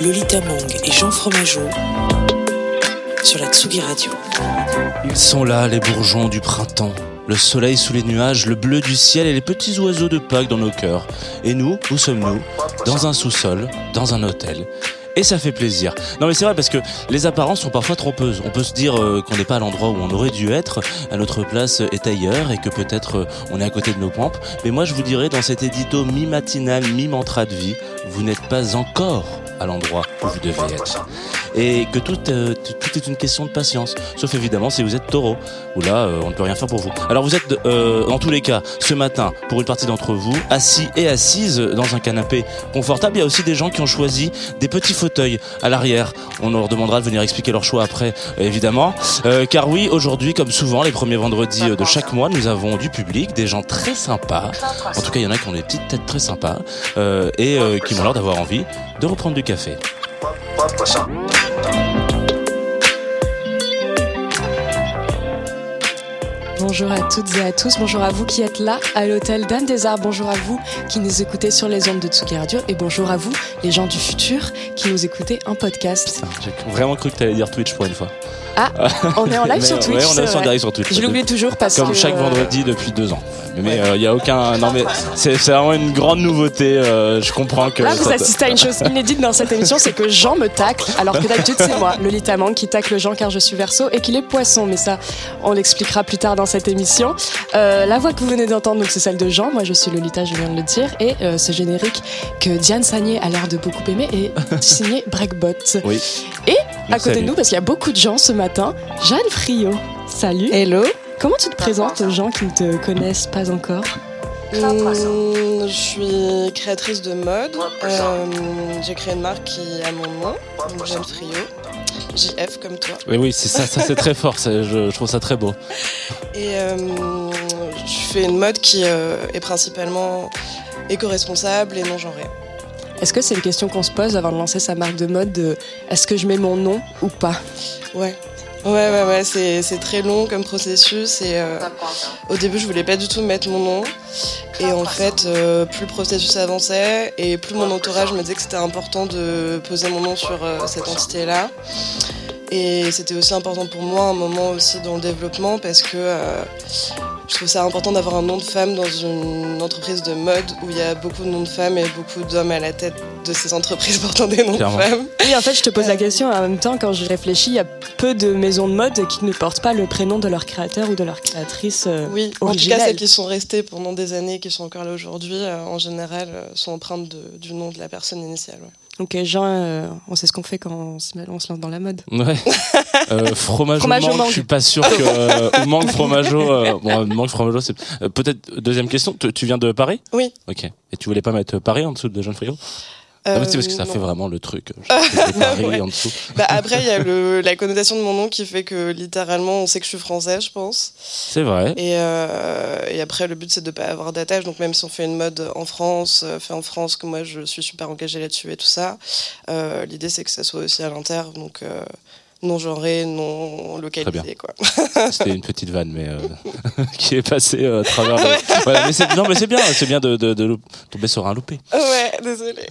Lolita Mang et Jean Fromageau sur la Tsugi Radio. Ils sont là, les bourgeons du printemps. Le soleil sous les nuages, le bleu du ciel et les petits oiseaux de Pâques dans nos cœurs. Et nous, où sommes-nous Dans un sous-sol, dans un hôtel. Et ça fait plaisir. Non mais c'est vrai parce que les apparences sont parfois trompeuses. On peut se dire euh, qu'on n'est pas à l'endroit où on aurait dû être, à notre place est ailleurs et que peut-être euh, on est à côté de nos pompes. Mais moi je vous dirais dans cet édito mi-matinal, mi-mantra de vie, vous n'êtes pas encore à l'endroit où vous devez être. Et que tout, euh, tout est une question de patience. Sauf évidemment si vous êtes taureau, où là euh, on ne peut rien faire pour vous. Alors vous êtes euh, dans tous les cas ce matin, pour une partie d'entre vous, assis et assises dans un canapé confortable. Il y a aussi des gens qui ont choisi des petits fauteuils à l'arrière. On leur demandera de venir expliquer leur choix après, évidemment. Car oui, aujourd'hui, comme souvent, les premiers vendredis de chaque mois, nous avons du public, des gens très sympas. En tout cas, il y en a qui ont des petites têtes très sympas et qui m'ont l'air d'avoir envie de reprendre du café. Bonjour à toutes et à tous, bonjour à vous qui êtes là à l'hôtel Dame des Arts, bonjour à vous qui nous écoutez sur les ondes de Tsugi Radio et bonjour à vous les gens du futur qui nous écoutez en podcast. J'ai vraiment cru que tu allais dire Twitch pour une fois. Ah, on est en live sur euh, Twitch. ouais, on est vrai. direct sur Twitch. Je l'oublie toujours parce Comme que chaque vendredi depuis deux ans. Mais il n'y a aucun. Non, mais c'est vraiment une grande nouveauté. euh, je comprends que. Là, vous assistez à une chose inédite dans cette émission, c'est que Jean me tacle, alors que d'habitude c'est moi, Lolita Mang, qui tacle Jean car je suis verso et qu'il est poisson. Mais ça, on l'expliquera plus tard dans cette émission. Euh, la voix que vous venez d'entendre, c'est celle de Jean. Moi, je suis Lolita, je viens de le dire. Et euh, ce générique que Diane Sagné a l'air de beaucoup aimer est signé Breakbot. Oui. Et à côté de nous, parce qu'il y a beaucoup de gens ce matin, Jeanne Friot. Salut. Hello. Comment tu te présentes aux gens qui ne te connaissent pas encore je suis créatrice de mode. Euh, J'ai créé une marque qui a mon nom, donc Jeanne Frio. JF comme toi. Oui, oui, c'est ça, ça c'est très fort. c'est- Je, je trouve ça très beau. Et euh, je fais une mode qui euh, est principalement éco-responsable et non genrée. Est-ce que c'est une question qu'on se pose avant de lancer sa marque de mode de est-ce que je mets mon nom ou pas? Ouais. Ouais, ouais, ouais, c'est c'est très long comme processus et euh, au début je voulais pas du tout mettre mon nom. Et en fait euh, plus le processus avançait et plus mon entourage me disait que c'était important de poser mon nom sur euh, cette entité là et c'était aussi important pour moi un moment aussi dans le développement parce que euh, je trouve ça important d'avoir un nom de femme dans une entreprise de mode où il y a beaucoup de noms de femmes et beaucoup d'hommes à la tête de ces entreprises portant des noms Clairement. de femmes. Oui, en fait, je te pose la question en même temps, quand je réfléchis, il y a peu de maisons de mode qui ne portent pas le prénom de leur créateur ou de leur créatrice. euh, Oui, en tout cas, celles qui sont restées pendant des années, qui sont encore là aujourd'hui, euh, en général, euh, sont empreintes de- du nom de la personne initiale. ouais. Donc, euh, Jean, euh, on sait ce qu'on fait quand on se, met- on se lance dans la mode. Ouais. Euh, fromage, Fromage au mangue, je suis pas sûr que. Euh, mangue fromageau. Euh, bon, mangue fromageau, c'est. euh, Peut-être, deuxième question. Tu, tu viens de Paris? Oui. Ok. Et tu voulais pas mettre Paris en dessous de Jean Friot Euh, mais c'est parce que ça non. fait vraiment le truc. euh, Ouais. en dessous. Bah, après, il y a le- la connotation de mon nom qui fait que littéralement, on sait que je suis français, je pense. C'est vrai. Et, euh, et après, le but, c'est de ne pas avoir d'attache. Donc, même si on fait une mode en France, euh, fait en France, que moi, je suis super engagée là-dessus et tout ça, euh, l'idée, c'est que ça soit aussi à l'inter. Donc, euh, non genré, non localisé, quoi. C'était une petite vanne, mais euh, qui est passée euh, à travers. Voilà, mais c'est non, mais c'est bien, c'est bien de, de, de loup- tomber sur un loupé. Ouais, désolé.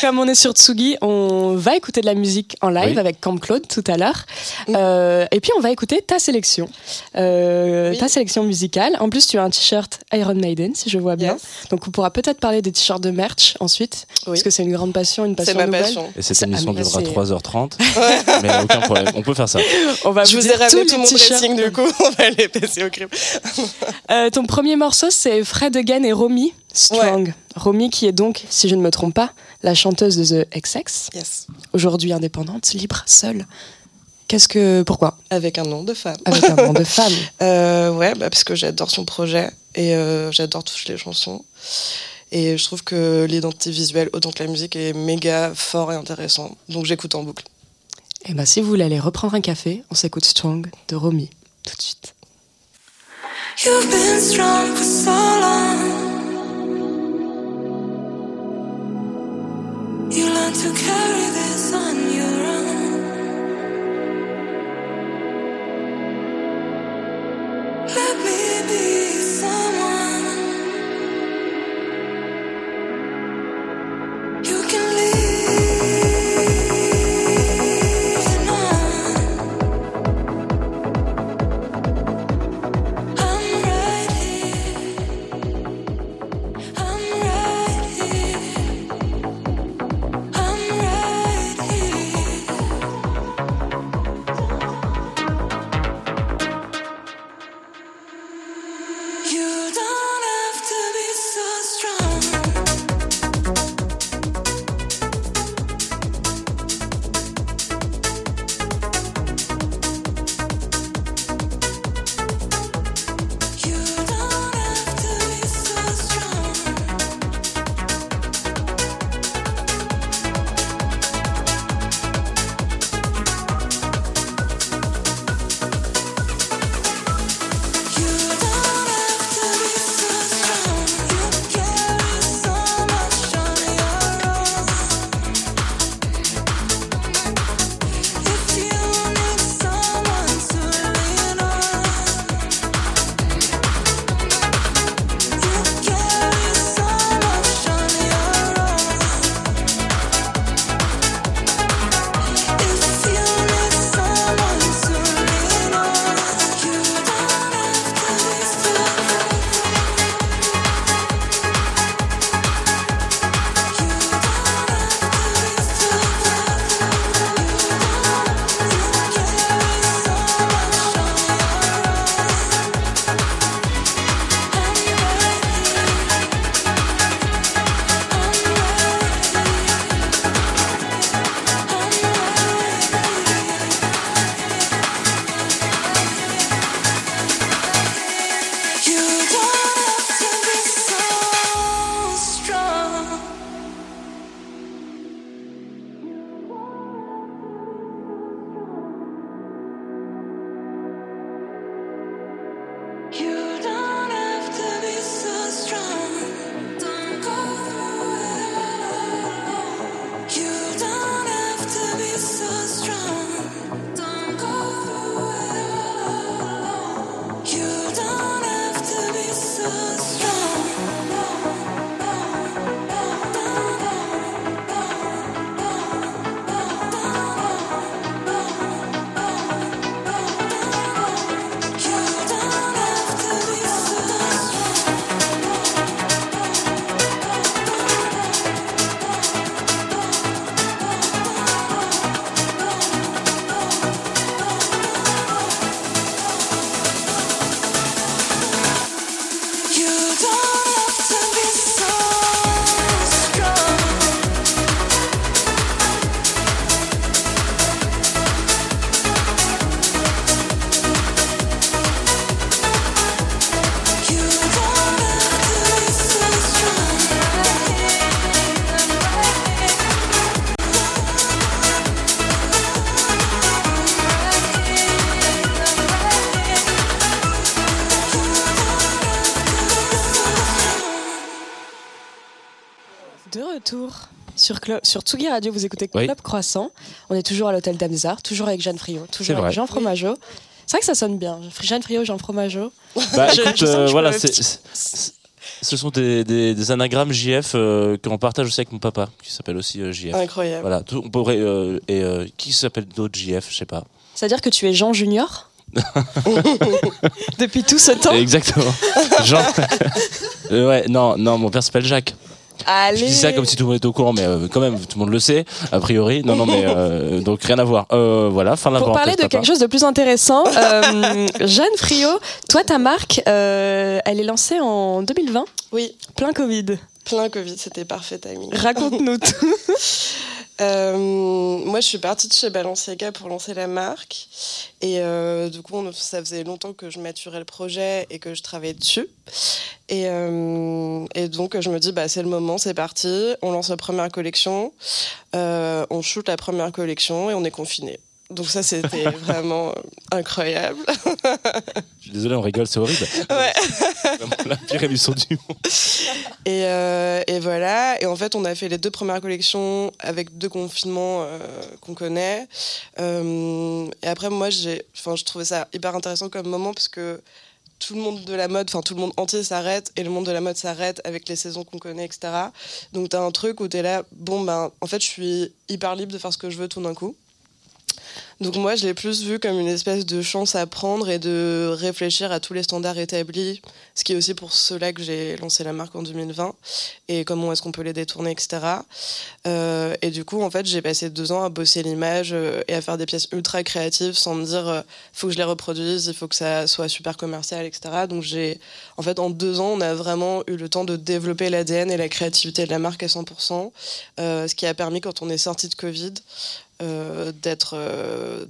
Comme on est sur Tsugi, on va écouter de la musique en live Oui. avec Camp Claude tout à l'heure. Euh, et puis on va écouter ta sélection. Euh, Oui. Ta sélection musicale. En plus, tu as un t-shirt Iron Maiden, si je vois bien. Yes. Donc on pourra peut-être parler des t-shirts de merch ensuite. Oui. Parce que c'est une grande passion, une passion C'est ma nouvelle. passion. Et cette émission ah, là, durera c'est- 3h30. mais aucun problème, on peut faire ça. On va Je vous ai ramené tous tout mon dressing du coup, on va les passer au crime. Euh, ton premier morceau, c'est Fred Again et Romy Strong. Romy, qui est donc, si je ne me trompe pas, la chanteuse de The XX, Yes. aujourd'hui indépendante, libre, seule. Qu'est-ce que. Pourquoi? Avec un nom de femme. Avec un nom de femme. Euh, ouais, bah, parce que j'adore son projet et euh, j'adore toutes les chansons. Et je trouve que l'identité visuelle, autant que la musique, est méga fort et intéressant. Donc j'écoute en boucle. Et bah si vous voulez aller reprendre un café, on s'écoute Strong de Romy tout de suite. You've been strong for so long. You learn to carry this on your sur, Clo- sur Tsugi Radio, vous écoutez Oui. Club Croissant. On est toujours à l'hôtel des Arts, toujours avec Jeanne Friot, toujours avec Jean Fromageau. C'est vrai que ça sonne bien. Jeanne Friot, Jean Fromageau. Bah Je- écoute, je euh, voilà, c'est- ce sont des, des, des anagrammes JF euh, qu'on partage aussi avec mon papa, qui s'appelle aussi euh, JF. Incroyable. Voilà, tout- on pourrait euh, et euh, qui s'appelle d'autres JF, je sais pas. C'est-à-dire que tu es Jean Junior Depuis tout ce temps Exactement. Jean. Euh, ouais, non, non, mon père s'appelle Jacques. Allez Je dis ça comme si tout le monde était au courant, mais euh, quand même, tout le monde le sait, a priori. Non, non, mais euh, donc rien à voir. Euh, voilà, fin de la Pour parler de papa. quelque chose de plus intéressant, euh, Jeanne Friot, toi, ta marque, euh, elle est lancée en 2020, Oui, plein Covid. plein Covid, c'était parfait timing. Raconte-nous tout. Euh, moi, je suis partie de chez Balenciaga pour lancer la marque. Et euh, du coup, ça faisait longtemps que je maturais le projet et que je travaillais dessus. Et, euh, et donc, je me dis, bah, c'est le moment, c'est parti. On lance la première collection. Euh, on shoot la première collection et on est confiné. Donc ça, c'était vraiment incroyable. Je suis désolé, on rigole, c'est horrible. Ouais. La pire émission du monde. Et, euh, et voilà. Et en fait, on a fait les deux premières collections avec deux confinements euh, qu'on connaît. Euh, et après, moi, j'ai, enfin, je trouvais ça hyper intéressant comme moment parce que tout le monde de la mode, enfin tout le monde entier s'arrête et le monde de la mode s'arrête avec les saisons qu'on connaît, etc. Donc t'as un truc où t'es là, bon ben, en fait, je suis hyper libre de faire ce que je veux tout d'un coup. Donc moi, je l'ai plus vu comme une espèce de chance à prendre et de réfléchir à tous les standards établis, ce qui est aussi pour cela que j'ai lancé la marque en 2020 et comment est-ce qu'on peut les détourner, etc. Euh, et du coup, en fait, j'ai passé deux ans à bosser l'image euh, et à faire des pièces ultra créatives sans me dire, euh, faut que je les reproduise, il faut que ça soit super commercial, etc. Donc j'ai, en fait, en deux ans, on a vraiment eu le temps de développer l'ADN et la créativité de la marque à 100%, euh, ce qui a permis, quand on est sorti de Covid, d'être euh,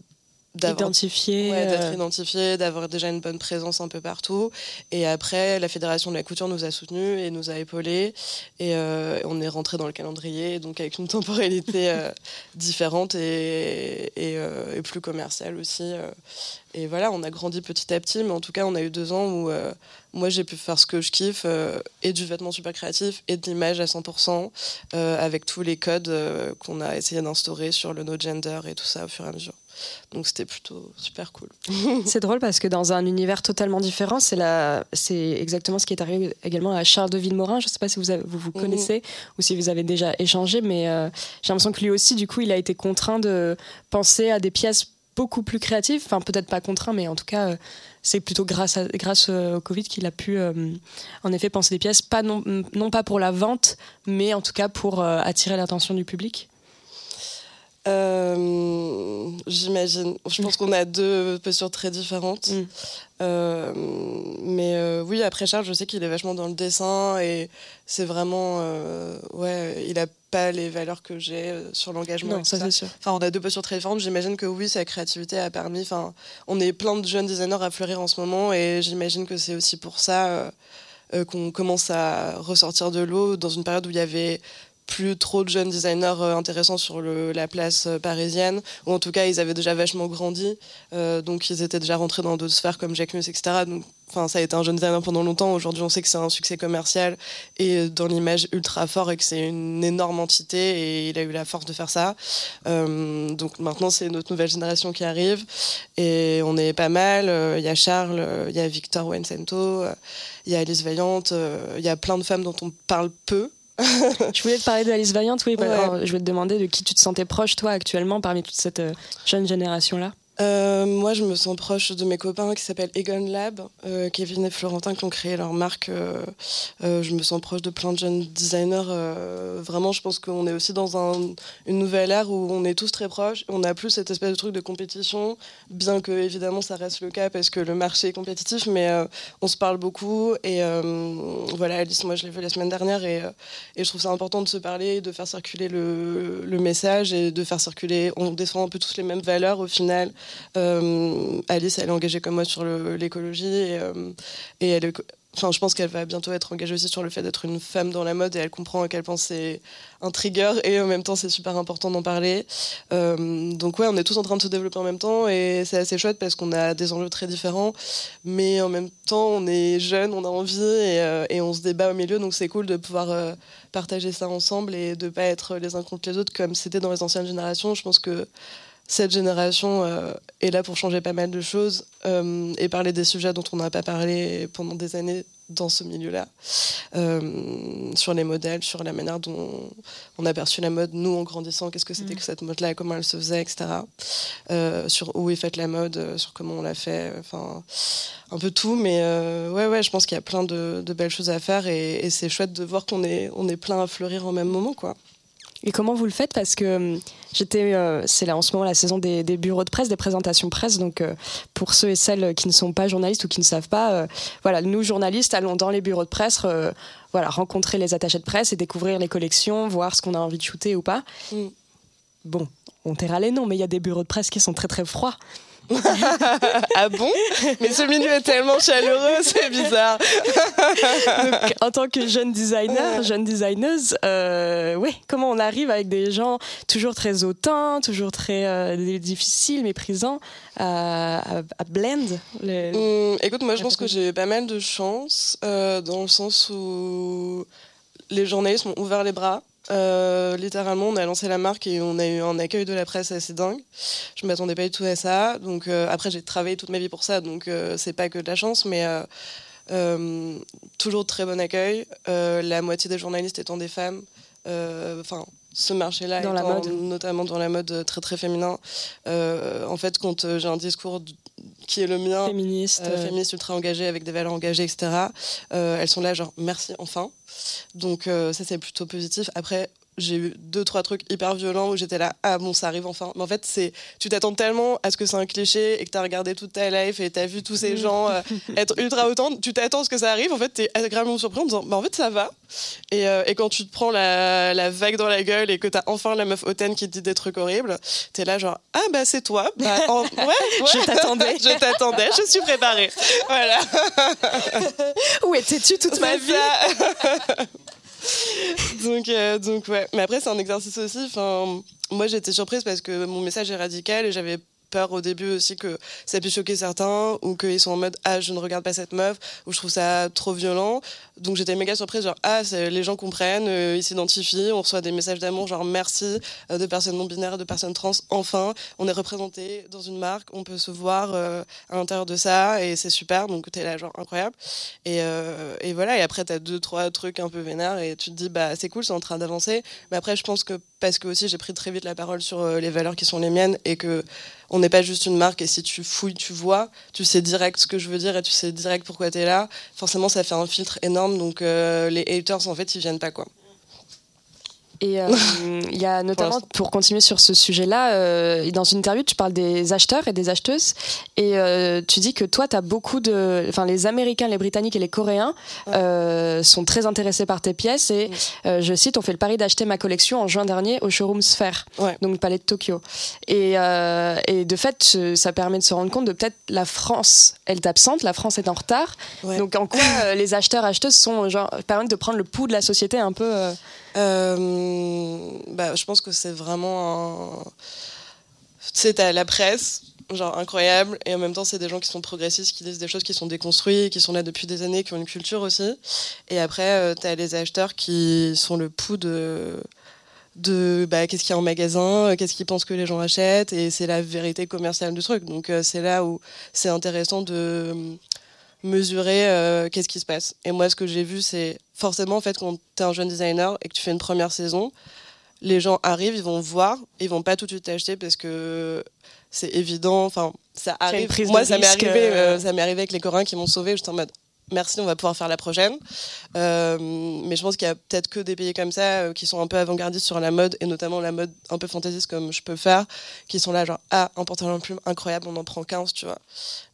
d'avoir Identifié. Ouais, d'être euh, identifié, d'avoir déjà une bonne présence un peu partout. Et après, la Fédération de la couture nous a soutenus et nous a épaulés. Et euh, on est rentré dans le calendrier, donc avec une temporalité euh, différente et, et, euh, et plus commerciale aussi. Et voilà, on a grandi petit à petit, mais en tout cas, on a eu deux ans où moi, j'ai pu faire ce que je kiffe, euh, et du vêtement super créatif, et de l'image à 100%, euh, avec tous les codes euh, qu'on a essayé d'instaurer sur le no gender et tout ça au fur et à mesure. Donc c'était plutôt super cool. C'est drôle parce que dans un univers totalement différent, c'est la, exactement ce qui est arrivé également à Charles de Villemorin. Je ne sais pas si vous avez- vous, vous Mhm. connaissez ou si vous avez déjà échangé, mais euh, j'ai l'impression que lui aussi, du coup, il a été contraint de penser à des pièces beaucoup plus créatives. Enfin, peut-être pas contraint, mais en tout cas, euh, c'est plutôt grâce, à, grâce euh, au Covid qu'il a pu, euh, en effet, penser des pièces, pas non, non pas pour la vente, mais en tout cas pour attirer l'attention du public. Euh, J'imagine. Je pense qu'on a deux postures très différentes. Mm. Euh, mais euh, oui, après Charles, je sais qu'il est vachement dans le dessin et c'est vraiment. ouais, il a pas les valeurs que j'ai sur l'engagement. Non, ça c'est sûr. Enfin, on a deux postures très différentes. J'imagine que oui, sa créativité a permis. Enfin, on est plein de jeunes designers à fleurir en ce moment et j'imagine que c'est aussi pour ça euh, qu'on commence à ressortir de l'eau dans une période où il y avait plus trop de jeunes designers euh, intéressants sur le- la place euh, parisienne, ou en tout cas ils avaient déjà vachement grandi, euh, donc ils étaient déjà rentrés dans d'autres sphères comme Jacques Mus, etc. Donc, enfin, ça a été un jeune designer pendant longtemps. Aujourd'hui, on sait que c'est un succès commercial et dans l'image ultra fort et que c'est une énorme entité et il a eu la force de faire ça. Euh, donc maintenant, c'est notre nouvelle génération qui arrive et on est pas mal. Euh, Il y a Charles, il y a Victor Wensento, euh, il y a Alice Vaillante, il y a plein de femmes dont on parle peu. Je voulais te parler d'Alice Vaillante, oui. bah, Ouais. alors, je voulais te demander de qui tu te sentais proche, toi, actuellement, parmi toute cette euh, jeune génération-là. Euh, moi, je me sens proche de mes copains qui s'appellent Egon Lab, euh, Kevin et Florentin qui ont créé leur marque. euh, je me sens proche de plein de jeunes designers. vraiment, je pense qu'on est aussi dans un- une nouvelle ère où on est tous très proches. On n'a plus cette espèce de truc de compétition, bien que évidemment ça reste le cas parce que le marché est compétitif, mais on se parle beaucoup. Et voilà, Alice, moi je l'ai vu la semaine dernière et, je trouve ça important de se parler, de faire circuler le, le message et de faire circuler. On défend un peu tous les mêmes valeurs au final. Euh, Alice, elle est engagée comme moi sur l'écologie et, euh, elle Enfin, je pense qu'elle va bientôt être engagée aussi sur le fait d'être une femme dans la mode et elle comprend à quel point c'est un trigger et en même temps c'est super important d'en parler. Euh, donc ouais, on est tous en train de se développer en même temps et c'est assez chouette parce qu'on a des enjeux très différents, mais en même temps on est jeunes, on a envie et, on se débat au milieu, donc c'est cool de pouvoir partager ça ensemble et de pas être les uns contre les autres comme c'était dans les anciennes générations. Je pense que cette génération euh, est là pour changer pas mal de choses euh, et parler des sujets dont on n'a pas parlé pendant des années dans ce milieu-là, Euh, sur les modèles, sur la manière dont on a perçu la mode, nous en grandissant, qu'est-ce que c'était que cette mode-là, comment elle se faisait, etc. Sur où est faite la mode, sur comment on l'a fait, enfin un peu tout, mais ouais, ouais, je pense qu'il y a plein de, de belles choses à faire et, et c'est chouette de voir qu'on est, on est plein à fleurir en même moment, quoi. Et comment vous le faites Parce que euh, j'étais, euh, c'est là en ce moment la saison des, des bureaux de presse, des présentations presse. Donc euh, pour ceux et celles qui ne sont pas journalistes ou qui ne savent pas, euh, voilà, nous journalistes allons dans les bureaux de presse, voilà, rencontrer les attachés de presse et découvrir les collections, voir ce qu'on a envie de shooter ou pas. Mm. bon, on taira les noms, mais il y a des bureaux de presse qui sont très très froids. Ah bon? Mais ce milieu est tellement chaleureux, c'est bizarre. Donc, en tant que jeune designer, jeune designeuse, euh, ouais, comment on arrive avec des gens toujours très hautains, toujours très euh, difficiles, méprisants, à, à- à blend les- Hum, écoute, moi je pense que j'ai pas mal de chance euh, dans le sens où les journalistes m'ont ouvert les bras. Euh, littéralement, on a lancé la marque et on a eu un accueil de la presse assez dingue. Je m'attendais pas du tout à ça. Donc euh, après, j'ai travaillé toute ma vie pour ça, donc euh, c'est pas que de la chance, mais euh, toujours très bon accueil. La moitié des journalistes étant des femmes. Enfin, ce marché-là, notamment dans la mode très très féminin. En fait, quand j'ai un discours qui est le mien, féministes. euh, féministes ultra engagées avec des valeurs engagées, etc. euh, elles sont là, genre merci enfin. Donc euh, ça c'est plutôt positif. Après j'ai eu deux trois trucs hyper violents où j'étais là ah bon ça arrive enfin. Mais en fait c'est tu t'attends tellement à ce que c'est un cliché et que t'as regardé toute ta life et t'as vu tous ces gens euh, être ultra autant, tu t'attends à ce que ça arrive. En fait t'es agréablement surpris en disant bah en fait ça va. Et, euh, et quand tu te prends la, la vague dans la gueule et que t'as enfin la meuf hautaine qui te dit des trucs horribles, t'es là genre ah bah c'est toi. Bah, en- ouais, ouais. Je t'attendais. je t'attendais, je suis préparée. Voilà. Où étais-tu toute ma vie? donc, euh, donc ouais. Mais après, c'est un exercice aussi. Moi, j'étais surprise parce que mon message est radical et j'avais au début aussi que ça puisse choquer certains ou qu'ils sont en mode ah je ne regarde pas cette meuf ou je trouve ça trop violent donc j'étais méga surprise genre ah les gens comprennent euh, ils s'identifient on reçoit des messages d'amour genre merci euh, de personnes non binaires de personnes trans enfin on est représenté dans une marque on peut se voir euh, à l'intérieur de ça et c'est super donc t'es là genre incroyable et, et voilà, et après, tu as deux, trois trucs un peu vénères et tu te dis, bah, c'est cool, c'est en train d'avancer. Mais après, je pense que parce que aussi, j'ai pris très vite la parole sur les valeurs qui sont les miennes et que on n'est pas juste une marque et si tu fouilles, tu vois, tu sais direct ce que je veux dire et tu sais direct pourquoi tu es là. Forcément, ça fait un filtre énorme, donc euh, les haters, en fait, ils viennent pas, quoi. Et euh, il y a notamment, pour continuer sur ce sujet-là, euh, dans une interview, tu parles des acheteurs et des acheteuses. Et euh, tu dis que toi, tu as beaucoup de. Enfin, les Américains, les Britanniques et les Coréens sont très intéressés par tes pièces. Et je cite, on fait le pari d'acheter ma collection en juin dernier au showroom Sphere, Ouais. donc le palais de Tokyo. Et, et de fait, ça permet de se rendre compte de peut-être la France, elle est absente, la France est en retard. Donc en quoi les acheteurs, acheteuses sont, genre, permettent de prendre le pouls de la société un peu. Euh, bah, je pense que c'est vraiment un. Tu sais, t'as la presse, genre incroyable, et en même temps, c'est des gens qui sont progressistes, qui disent des choses qui sont déconstruites, qui sont là depuis des années, qui ont une culture aussi. Et après, euh, t'as les acheteurs qui sont le pouls de. de bah, qu'est-ce qu'il y a en magasin, euh, qu'est-ce qu'ils pensent que les gens achètent, et c'est la vérité commerciale du truc. Donc, c'est là où c'est intéressant de mesurer qu'est-ce qui se passe. Et moi, ce que j'ai vu, c'est forcément, en fait, quand tu es un jeune designer et que tu fais une première saison, les gens arrivent, ils vont voir, ils vont pas tout de suite acheter parce que c'est évident. Enfin, ça arrive. Moi, ça m'est arrivé, euh. euh, ça m'est arrivé avec les Coréens qui m'ont sauvé. J'étais en mode. Merci, on va pouvoir faire la prochaine. Euh, mais je pense qu'il y a peut-être que des pays comme ça euh, qui sont un peu avant-gardistes sur la mode, et notamment la mode un peu fantaisiste comme je peux faire, qui sont là genre, ah, un pantalon en plume incroyable, on en prend 15, tu vois.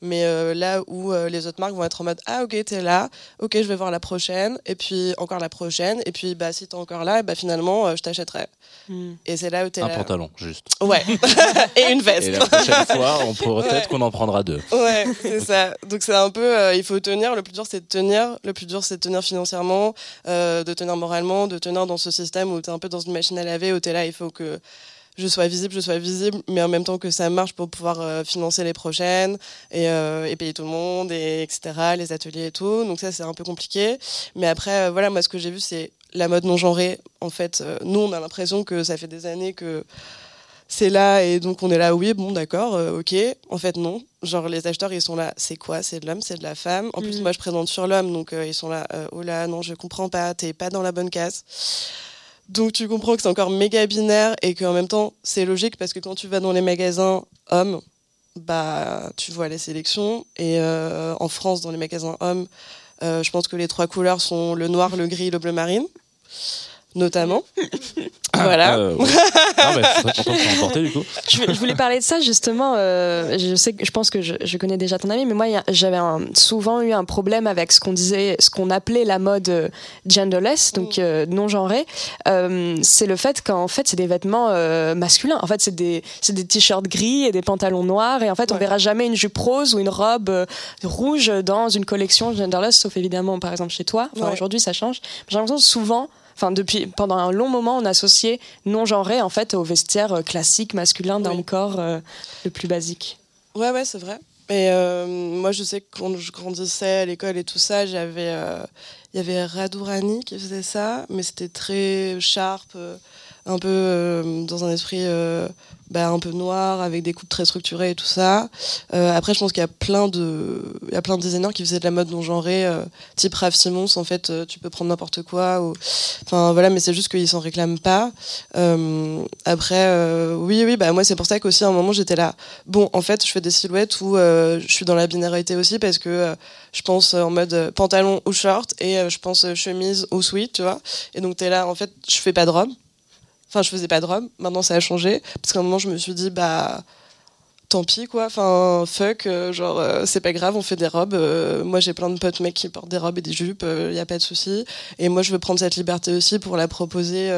Mais euh, là où euh, les autres marques vont être en mode Ah, ok, t'es là, ok, je vais voir la prochaine, et puis encore la prochaine, et puis bah, si t'es encore là, bah, finalement, euh, je t'achèterai. Hmm. Et c'est là où t'es Un là. pantalon, juste. Ouais, et une veste. Et la prochaine fois, on pourrait peut-être Ouais. qu'on en prendra deux. Ouais, c'est ça. Donc c'est un peu, euh, il faut tenir. Le plus dur, c'est de tenir. Le plus dur, c'est de tenir financièrement, euh, de tenir moralement, de tenir dans ce système où t'es un peu dans une machine à laver, où t'es là, il faut que je sois visible, je sois visible, mais en même temps que ça marche pour pouvoir euh, financer les prochaines et, euh, et payer tout le monde, et etc., les ateliers et tout. Donc ça, c'est un peu compliqué. Mais après, voilà, moi, ce que j'ai vu, c'est la mode non genrée. En fait, nous, on a l'impression que ça fait des années que c'est là et donc on est là oui bon d'accord euh, ok. En fait non. Genre les acheteurs ils sont là c'est quoi? C'est de l'homme c'est de la femme. En plus Mhm. moi je présente sur l'homme donc euh, ils sont là euh, oh là non je comprends pas t'es pas dans la bonne case. Donc tu comprends que c'est encore méga binaire et qu'en même temps c'est logique parce que quand tu vas dans les magasins hommes bah tu vois la sélection et en France dans les magasins hommes je pense que les trois couleurs sont le noir le gris le bleu marine notamment. Ah, voilà. euh, ouais. Ah, bah, je emporter, du coup. Je, voulais- je voulais parler de ça justement. euh, je sais que je pense que je, je connais déjà ton ami, mais moi j'avais souvent eu un problème avec ce qu'on disait, ce qu'on appelait la mode euh, genderless, donc euh, non genrée. Euh, c'est le fait qu'en fait c'est des vêtements euh, masculins. En fait c'est des c'est des t-shirts gris et des pantalons noirs et en fait on Ouais. verra jamais une jupe rose ou une robe euh, rouge dans une collection genderless, sauf évidemment par exemple chez toi. Enfin Ouais. aujourd'hui ça change. J'ai l'impression que souvent Enfin, depuis pendant un long moment, on associait non genré en fait au vestiaire euh, classique masculin d'un Oui. corps euh, le plus basique. Ouais, ouais, c'est vrai. Et euh, moi, je sais que quand je grandissais à l'école et tout ça, j'avais, euh, il y avait Radourani qui faisait ça, mais c'était très sharp, euh, un peu euh, dans un esprit euh, bah, un peu noir, avec des coupes très structurées et tout ça. Euh, après, je pense qu'il y a plein de, il y a plein de designers qui faisaient de la mode non genrée, euh, type Raph Simons. En fait, euh, tu peux prendre n'importe quoi. Ou... Enfin voilà, mais c'est juste qu'ils s'en réclament pas. Euh, après, euh, oui, oui, bah moi c'est pour ça qu'aussi à un moment j'étais là. Bon, en fait, je fais des silhouettes où euh, je suis dans la binarité aussi parce que je pense en mode pantalon ou short et je pense chemise ou sweat, tu vois. Et donc t'es là, en fait, je fais pas de robe. Enfin, je faisais pas de robe. Maintenant, ça a changé. Parce qu'à un moment, je me suis dit, bah tant pis quoi. Enfin fuck euh, genre euh, c'est pas grave on fait des robes. Euh, moi j'ai plein de potes mecs qui portent des robes et des jupes il y a pas de souci. Et moi je veux prendre cette liberté aussi pour la proposer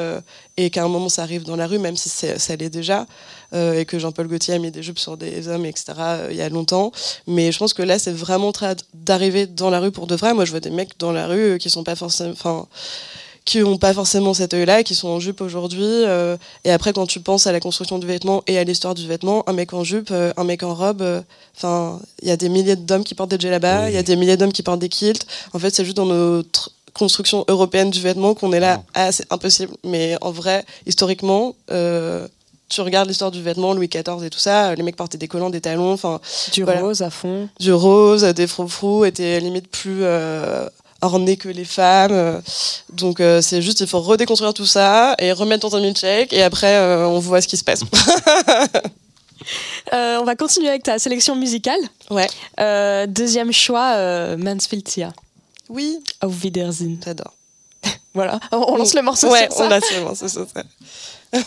et qu'à un moment ça arrive dans la rue même si ça l'est déjà et que Jean-Paul Gaultier a mis des jupes sur des hommes etc il y a longtemps. Mais je pense que là c'est vraiment d'arriver dans la rue pour de vrai. Moi je vois des mecs dans la rue qui sont pas forcément enfin qui n'ont pas forcément cet œil-là, qui sont en jupe aujourd'hui. euh, et après, quand tu penses à la construction du vêtement et à l'histoire du vêtement, un mec en jupe, euh, un mec en robe, euh, enfin, il y a des milliers d'hommes qui portent des djellabas, il Oui. y a des milliers d'hommes qui portent des kilts. En fait, c'est juste dans notre construction européenne du vêtement qu'on est là. Non. Ah, c'est impossible. Mais en vrai, historiquement, euh, tu regardes l'histoire du vêtement, Louis XIV et tout ça, les mecs portaient des collants, des talons, enfin, Du Voilà. rose à fond. du rose, des froufrous étaient limite plus ornés que les femmes. euh. Donc euh, c'est juste, il faut redéconstruire tout ça et remettre dans un milkshake et après euh, on voit ce qui se passe. Euh, on va continuer avec ta sélection musicale. ouais. Euh, deuxième choix, euh, Mansfield Tia. Oui, Auf Wiedersehen. j'adore. Voilà, on lance le morceau Ouais, sur ça. on l'a sûrement, c'est ça.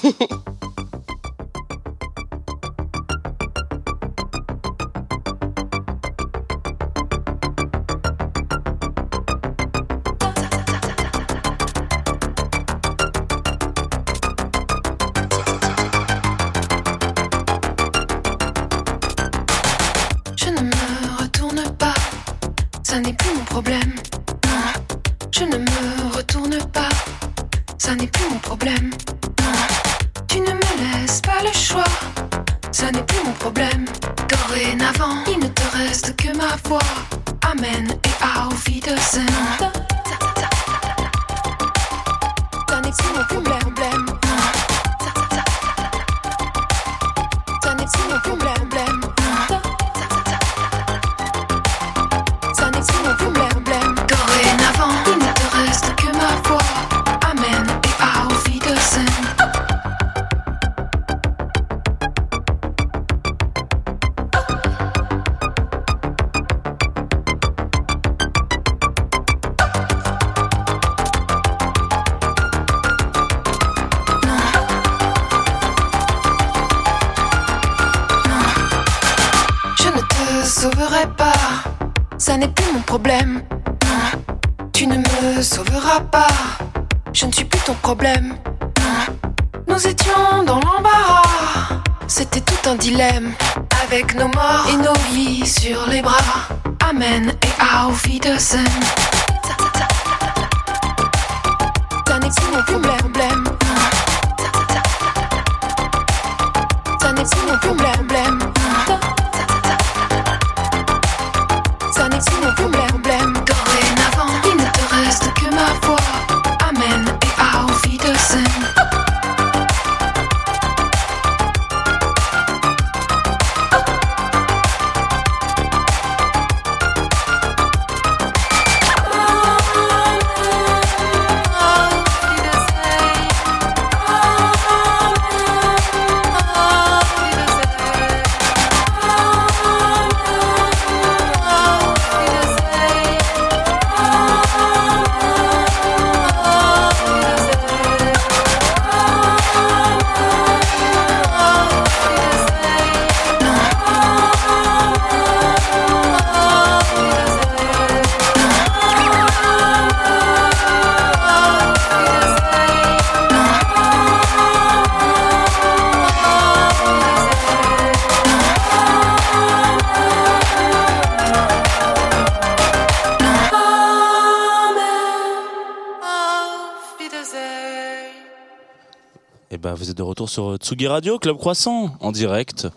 retour sur Tsugi Radio, Club Croissant, en direct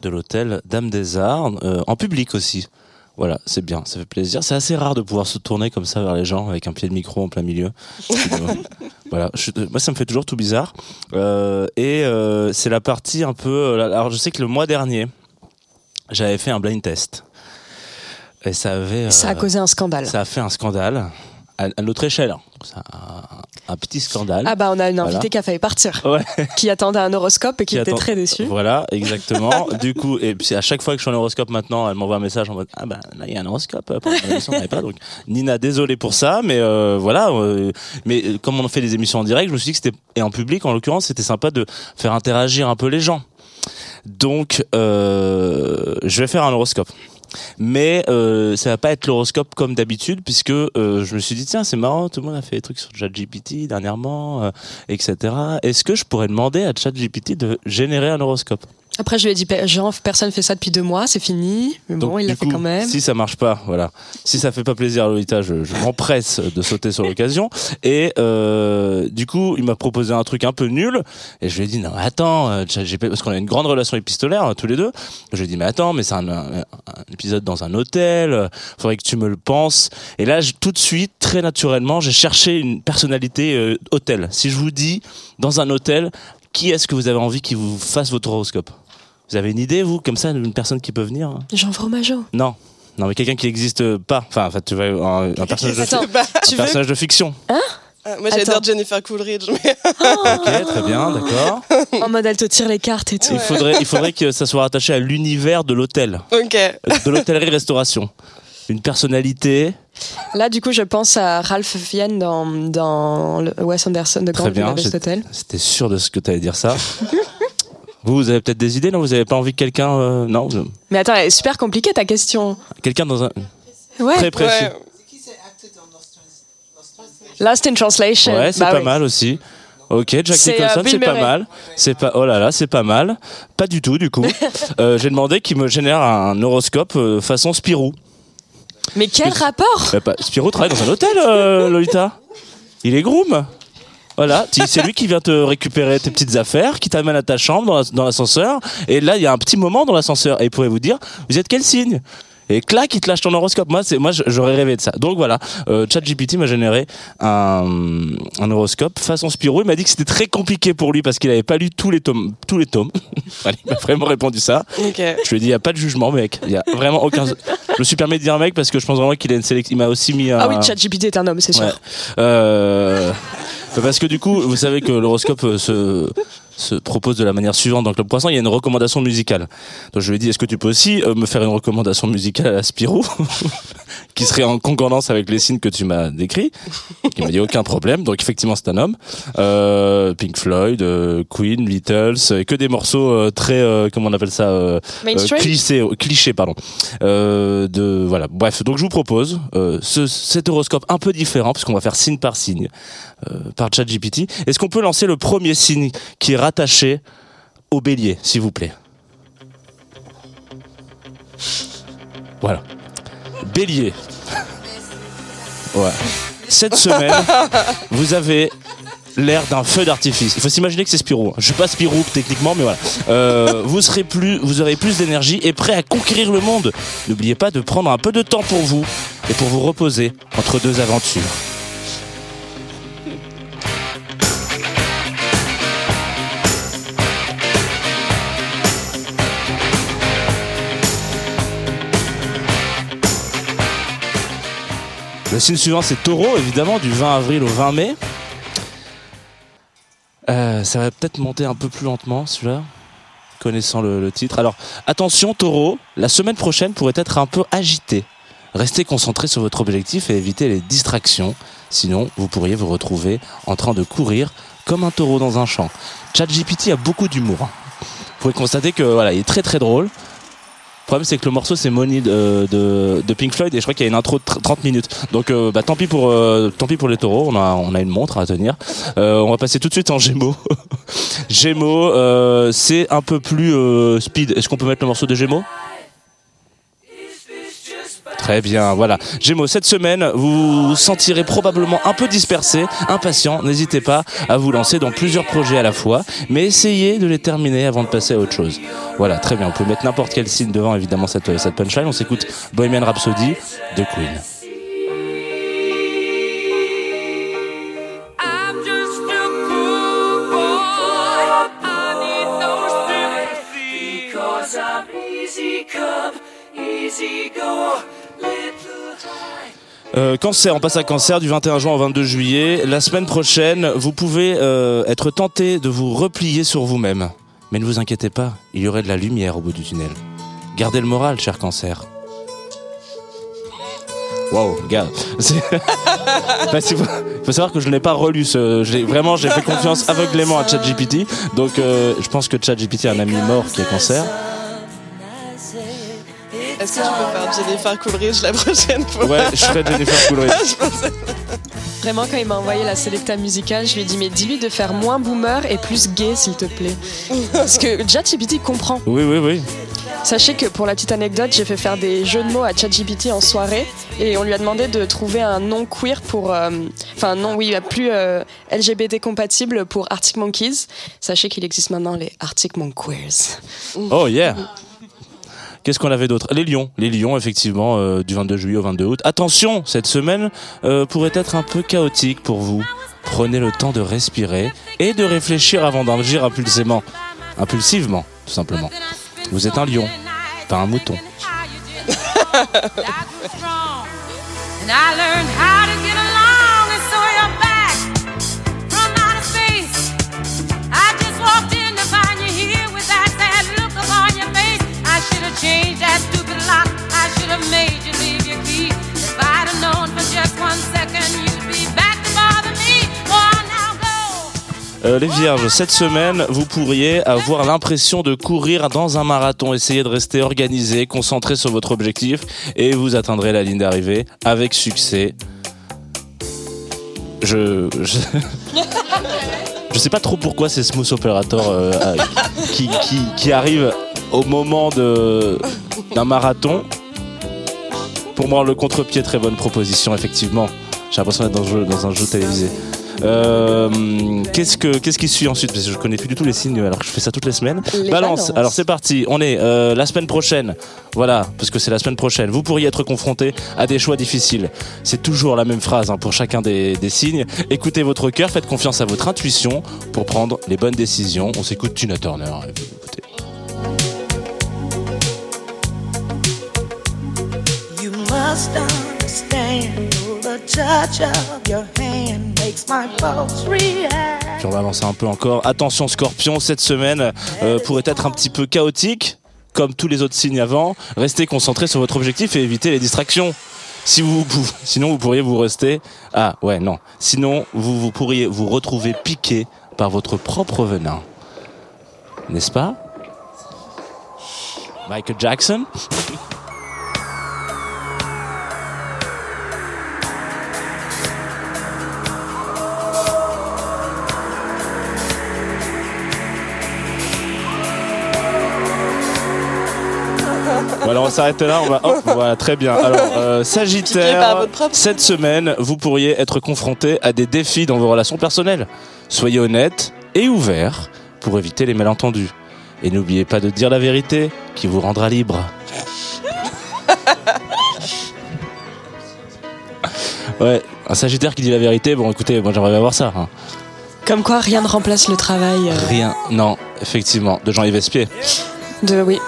de l'hôtel Dame des Arts, euh, en public aussi. Voilà, c'est bien, ça fait plaisir. C'est assez rare de pouvoir se tourner comme ça vers les gens avec un pied de micro en plein milieu. voilà, je- moi ça me fait toujours tout bizarre. Euh, et euh, c'est la partie un peu. euh, Alors je sais que le mois dernier, j'avais fait un blind test. Et ça avait. Ça a euh, causé un scandale. ça a fait un scandale à, à notre échelle. hein. Un petit scandale. Ah bah on a une Voilà. invitée qui a failli partir, Ouais. qui attendait un horoscope et qui, Qui était attend- très déçue. Voilà, exactement. du coup, et puis à chaque fois que je suis en horoscope maintenant, elle m'envoie un message en mode ah ben là il y a un horoscope. on pas. Donc Nina, désolé pour ça, mais euh, voilà. euh, mais euh, comme on fait des émissions en direct, je me suis dit que c'était et en public en l'occurrence, c'était sympa de faire interagir un peu les gens. Donc euh, je vais faire un horoscope. Mais euh, ça va pas être l'horoscope comme d'habitude puisque euh, je me suis dit tiens c'est marrant tout le monde a fait des trucs sur ChatGPT dernièrement euh, etc. Est-ce que je pourrais demander à ChatGPT de générer un horoscope? Après je lui ai dit, pe- Jean, personne fait ça depuis deux mois, c'est fini. Mais bon, Donc, il l'a fait quand même. Si ça marche pas, voilà. Si ça fait pas plaisir à Lolita, je, je m'empresse de sauter sur l'occasion. Et euh, du coup, il m'a proposé un truc un peu nul. Et je lui ai dit non, mais attends, euh, parce qu'on a une grande relation épistolaire tous les deux. Je lui ai dit mais attends, mais c'est un, un- un épisode dans un hôtel. euh, Faudrait que tu me le penses. Et là, je- tout de suite, très naturellement, j'ai cherché une personnalité euh, hôtel. Si je vous dis dans un hôtel, qui est-ce que vous avez envie qui vous fasse votre horoscope? Vous avez une idée, vous, comme ça, d'une personne qui peut venir hein Jean Fromageau. non. Non, mais quelqu'un qui n'existe pas. Enfin, en fait, tu vois, un, un personnage, de, Attends, Bah, tu un veux personnage de fiction. ah, moi dire Jennifer Coolidge, mais Ok, très bien, d'accord. en mode elle te tire les cartes et tout. Il faudrait, il faudrait que ça soit rattaché à l'univers de l'hôtel, ok. de l'hôtellerie-restauration. Une personnalité. Là, du coup, je pense à Ralph Fiennes dans, dans le Wes Anderson de Grand. Budapest Hotel. C'était sûr de ce que tu allais dire ça. Vous, vous avez peut-être des idées, non? Vous avez pas envie que quelqu'un, euh, non, vous- Mais attends, elle est super compliquée ta question. quelqu'un dans un Ouais. très précis. Ouais. Lost in Translation. Ouais, c'est Bah pas oui. mal aussi. Ok, Jack C'est, Nicholson, euh, Bill c'est pas Murray. mal. C'est pas, oh là là, c'est pas mal. Pas du tout, du coup. Euh, J'ai demandé qu'il me génère un horoscope euh, façon Spirou. Mais quel Que- rapport? Bah, pas- Spirou travaille dans un hôtel, euh, Lolita. Il est groom. Voilà, c'est lui qui vient te récupérer tes petites affaires, qui t'amène à ta chambre dans la- dans l'ascenseur. et là, il y a un petit moment dans l'ascenseur. Et il pourrait vous dire, vous êtes quel signe? Et clac, il te lâche ton horoscope. Moi, c'est moi, j'aurais rêvé de ça. Donc voilà, euh, ChatGPT m'a généré un, un horoscope façon Spirou. Il m'a dit que c'était très compliqué pour lui parce qu'il avait pas lu tous les tomes. Tous les tomes. Il m'a vraiment répondu ça. Je lui ai dit, il n'y a pas de jugement, mec. Il y a vraiment aucun. Je me suis permis de dire mec parce que je pense vraiment qu'il a une sélection. Il m'a aussi mis un. Ah oui, ChatGPT est un homme, c'est sûr. Ouais. Euh, Parce que du coup, vous savez que l'horoscope euh, se, se propose de la manière suivante dans Club Poisson. Il y a une recommandation musicale. Donc je lui ai dit, est-ce que tu peux aussi euh, me faire une recommandation musicale à la Spirou? Qui serait en concordance avec les signes que tu m'as décrits Il m'a dit aucun problème. Donc effectivement, c'est un homme. Euh, Pink Floyd, euh, Queen, Beatles, euh, que des morceaux euh, très, euh, comment on appelle ça euh, Mainstream euh, cliché, cliché, pardon. Euh, de voilà. Bref, donc je vous propose euh, ce, cet horoscope un peu différent parce qu'on va faire signe par signe euh, par ChatGPT. Est-ce qu'on peut lancer le premier signe qui est rattaché au Bélier, s'il vous plaît? Voilà. Bélier. Ouais. Cette semaine, vous avez l'air d'un feu d'artifice. Il faut s'imaginer que c'est Spirou. Je suis pas Spirou techniquement, mais voilà. Euh, vous serez plus, vous aurez plus d'énergie et prêt à conquérir le monde. N'oubliez pas de prendre un peu de temps pour vous et pour vous reposer entre deux aventures. Le signe suivant, c'est Taureau, évidemment, du 20 avril au 20 mai. Euh, ça va peut-être monter un peu plus lentement, celui-là, connaissant le, titre. Alors, attention, Taureau, la semaine prochaine pourrait être un peu agitée. Restez concentré sur votre objectif et évitez les distractions. Sinon, vous pourriez vous retrouver en train de courir comme un taureau dans un champ. ChatGPT a beaucoup d'humour. Vous pouvez constater que voilà, il est très très drôle. Le problème, c'est que le morceau, c'est Money de, de, de Pink Floyd et je crois qu'il y a une intro de tr- 30 minutes. Donc, euh, bah, tant pis pour, euh, tant pis pour les taureaux. On a, on a une montre à tenir. Euh, on va passer tout de suite en Gémeaux. Gémeaux, euh, c'est un peu plus euh, speed. Est-ce qu'on peut mettre le morceau de Gémeaux? Très bien, voilà. Gémeaux, cette semaine, vous vous sentirez probablement un peu dispersé, impatient. N'hésitez pas à vous lancer dans plusieurs projets à la fois, mais essayez de les terminer avant de passer à autre chose. Voilà, très bien. On peut mettre n'importe quel signe devant, évidemment, cette, cette punchline. On s'écoute Bohemian Rhapsody de Queen. Euh, cancer, on passe à cancer du 21 juin au 22 juillet. La semaine prochaine, vous pouvez euh, être tenté de vous replier sur vous-même. Mais ne vous inquiétez pas, il y aurait de la lumière au bout du tunnel. Gardez le moral, cher cancer. Wow, gars. Parce qu'il faut, faut savoir que je n'ai pas relu ce. j'ai- Vraiment, j'ai fait confiance aveuglément à ChatGPT. Donc, euh, je pense que ChatGPT a un ami mort qui est cancer. Est-ce que tu peux faire Jennifer Coolidge la prochaine fois? Ouais, je serais Jennifer pensais- Vraiment, quand il m'a envoyé la sélecta musicale, je lui ai dit Mais dis-lui de faire moins boomer et plus gay, s'il te plaît. Parce que ChatGPT comprend. Oui, oui, oui. Sachez que pour la petite anecdote, j'ai fait faire des jeux de mots à ChatGPT en soirée et on lui a demandé de trouver un nom queer pour. euh, Enfin, un nom, oui, plus euh, LGBT compatible pour Arctic Monkeys. Sachez qu'il existe maintenant les Arctic Monqueers. Oh yeah Qu'est-ce qu'on avait d'autre? Les lions, les lions effectivement euh, du 22 juillet au 22 août. Attention, cette semaine euh, pourrait être un peu chaotique pour vous. Prenez le temps de respirer et de réfléchir avant d'agir impulsément, impulsivement, tout simplement. Vous êtes un lion, pas un mouton. Euh, les vierges, cette semaine, vous pourriez avoir l'impression de courir dans un marathon. Essayez de rester organisé, concentré sur votre objectif et vous atteindrez la ligne d'arrivée avec succès. Je, je... je sais pas trop pourquoi c'est Smooth Operator euh, qui, qui arrive au moment d'un marathon. Pour moi, le contre-pied, très bonne proposition, effectivement. J'ai l'impression d'être dans, un jeu- dans un jeu télévisé. Euh, qu'est-ce que qu'est-ce qui suit ensuite? Parce que je connais plus du tout les signes alors que je fais ça toutes les semaines. Les balance. balances. Alors c'est parti. On est euh, la semaine prochaine. Voilà, parce que c'est la semaine prochaine. Vous pourriez être confronté à des choix difficiles. C'est toujours la même phrase hein, pour chacun des, des signes. Écoutez votre cœur, faites confiance à votre intuition pour prendre les bonnes décisions. On s'écoute Tina Turner. Écoutez. You must understand the touch of your hand makes my pulse react. Puis on va avancer un peu encore. Attention Scorpion, cette semaine euh, pourrait être un petit peu chaotique, comme tous les autres signes avant. Restez concentré sur votre objectif et évitez les distractions. Si vous, vous- sinon vous pourriez vous rester. Ah ouais non. Sinon vous, vous pourriez vous retrouver piqué par votre propre venin, n'est-ce pas? Michael Jackson? Voilà, on s'arrête là. On va, hop, voilà, très bien. Alors, euh, Sagittaire, cette semaine, vous pourriez être confronté à des défis dans vos relations personnelles. Soyez honnête et ouvert pour éviter les malentendus. Et n'oubliez pas de dire la vérité qui vous rendra libre. Ouais, un Sagittaire qui dit la vérité, bon écoutez, moi j'aimerais bien voir ça. hein. Comme quoi, rien ne remplace le travail euh, Rien, non, effectivement, de Jean-Yves Espier. de. Oui.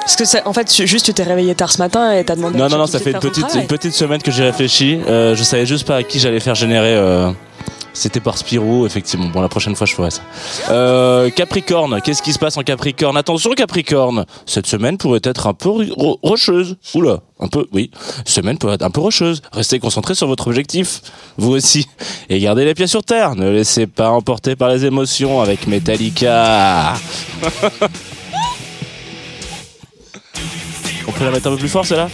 Parce que, c'est- en fait, juste tu t'es réveillé tard ce matin et t'as demandé. Non, non, non, ça fait une petite, une petite semaine que j'ai réfléchi. Euh, je savais juste pas à qui j'allais faire générer. euh, C'était par Spirou, effectivement. Bon, la prochaine fois, je ferai ça. Euh, Capricorne, qu'est-ce qui se passe en Capricorne? Attention, Capricorne Cette semaine pourrait être un peu ro- rocheuse. Oula, un peu, oui. Semaine pourrait être un peu rocheuse. Restez concentré sur votre objectif, vous aussi. Et gardez les pieds sur terre. Ne laissez pas emporter par les émotions avec Metallica. On peut la mettre un peu plus fort, celle-là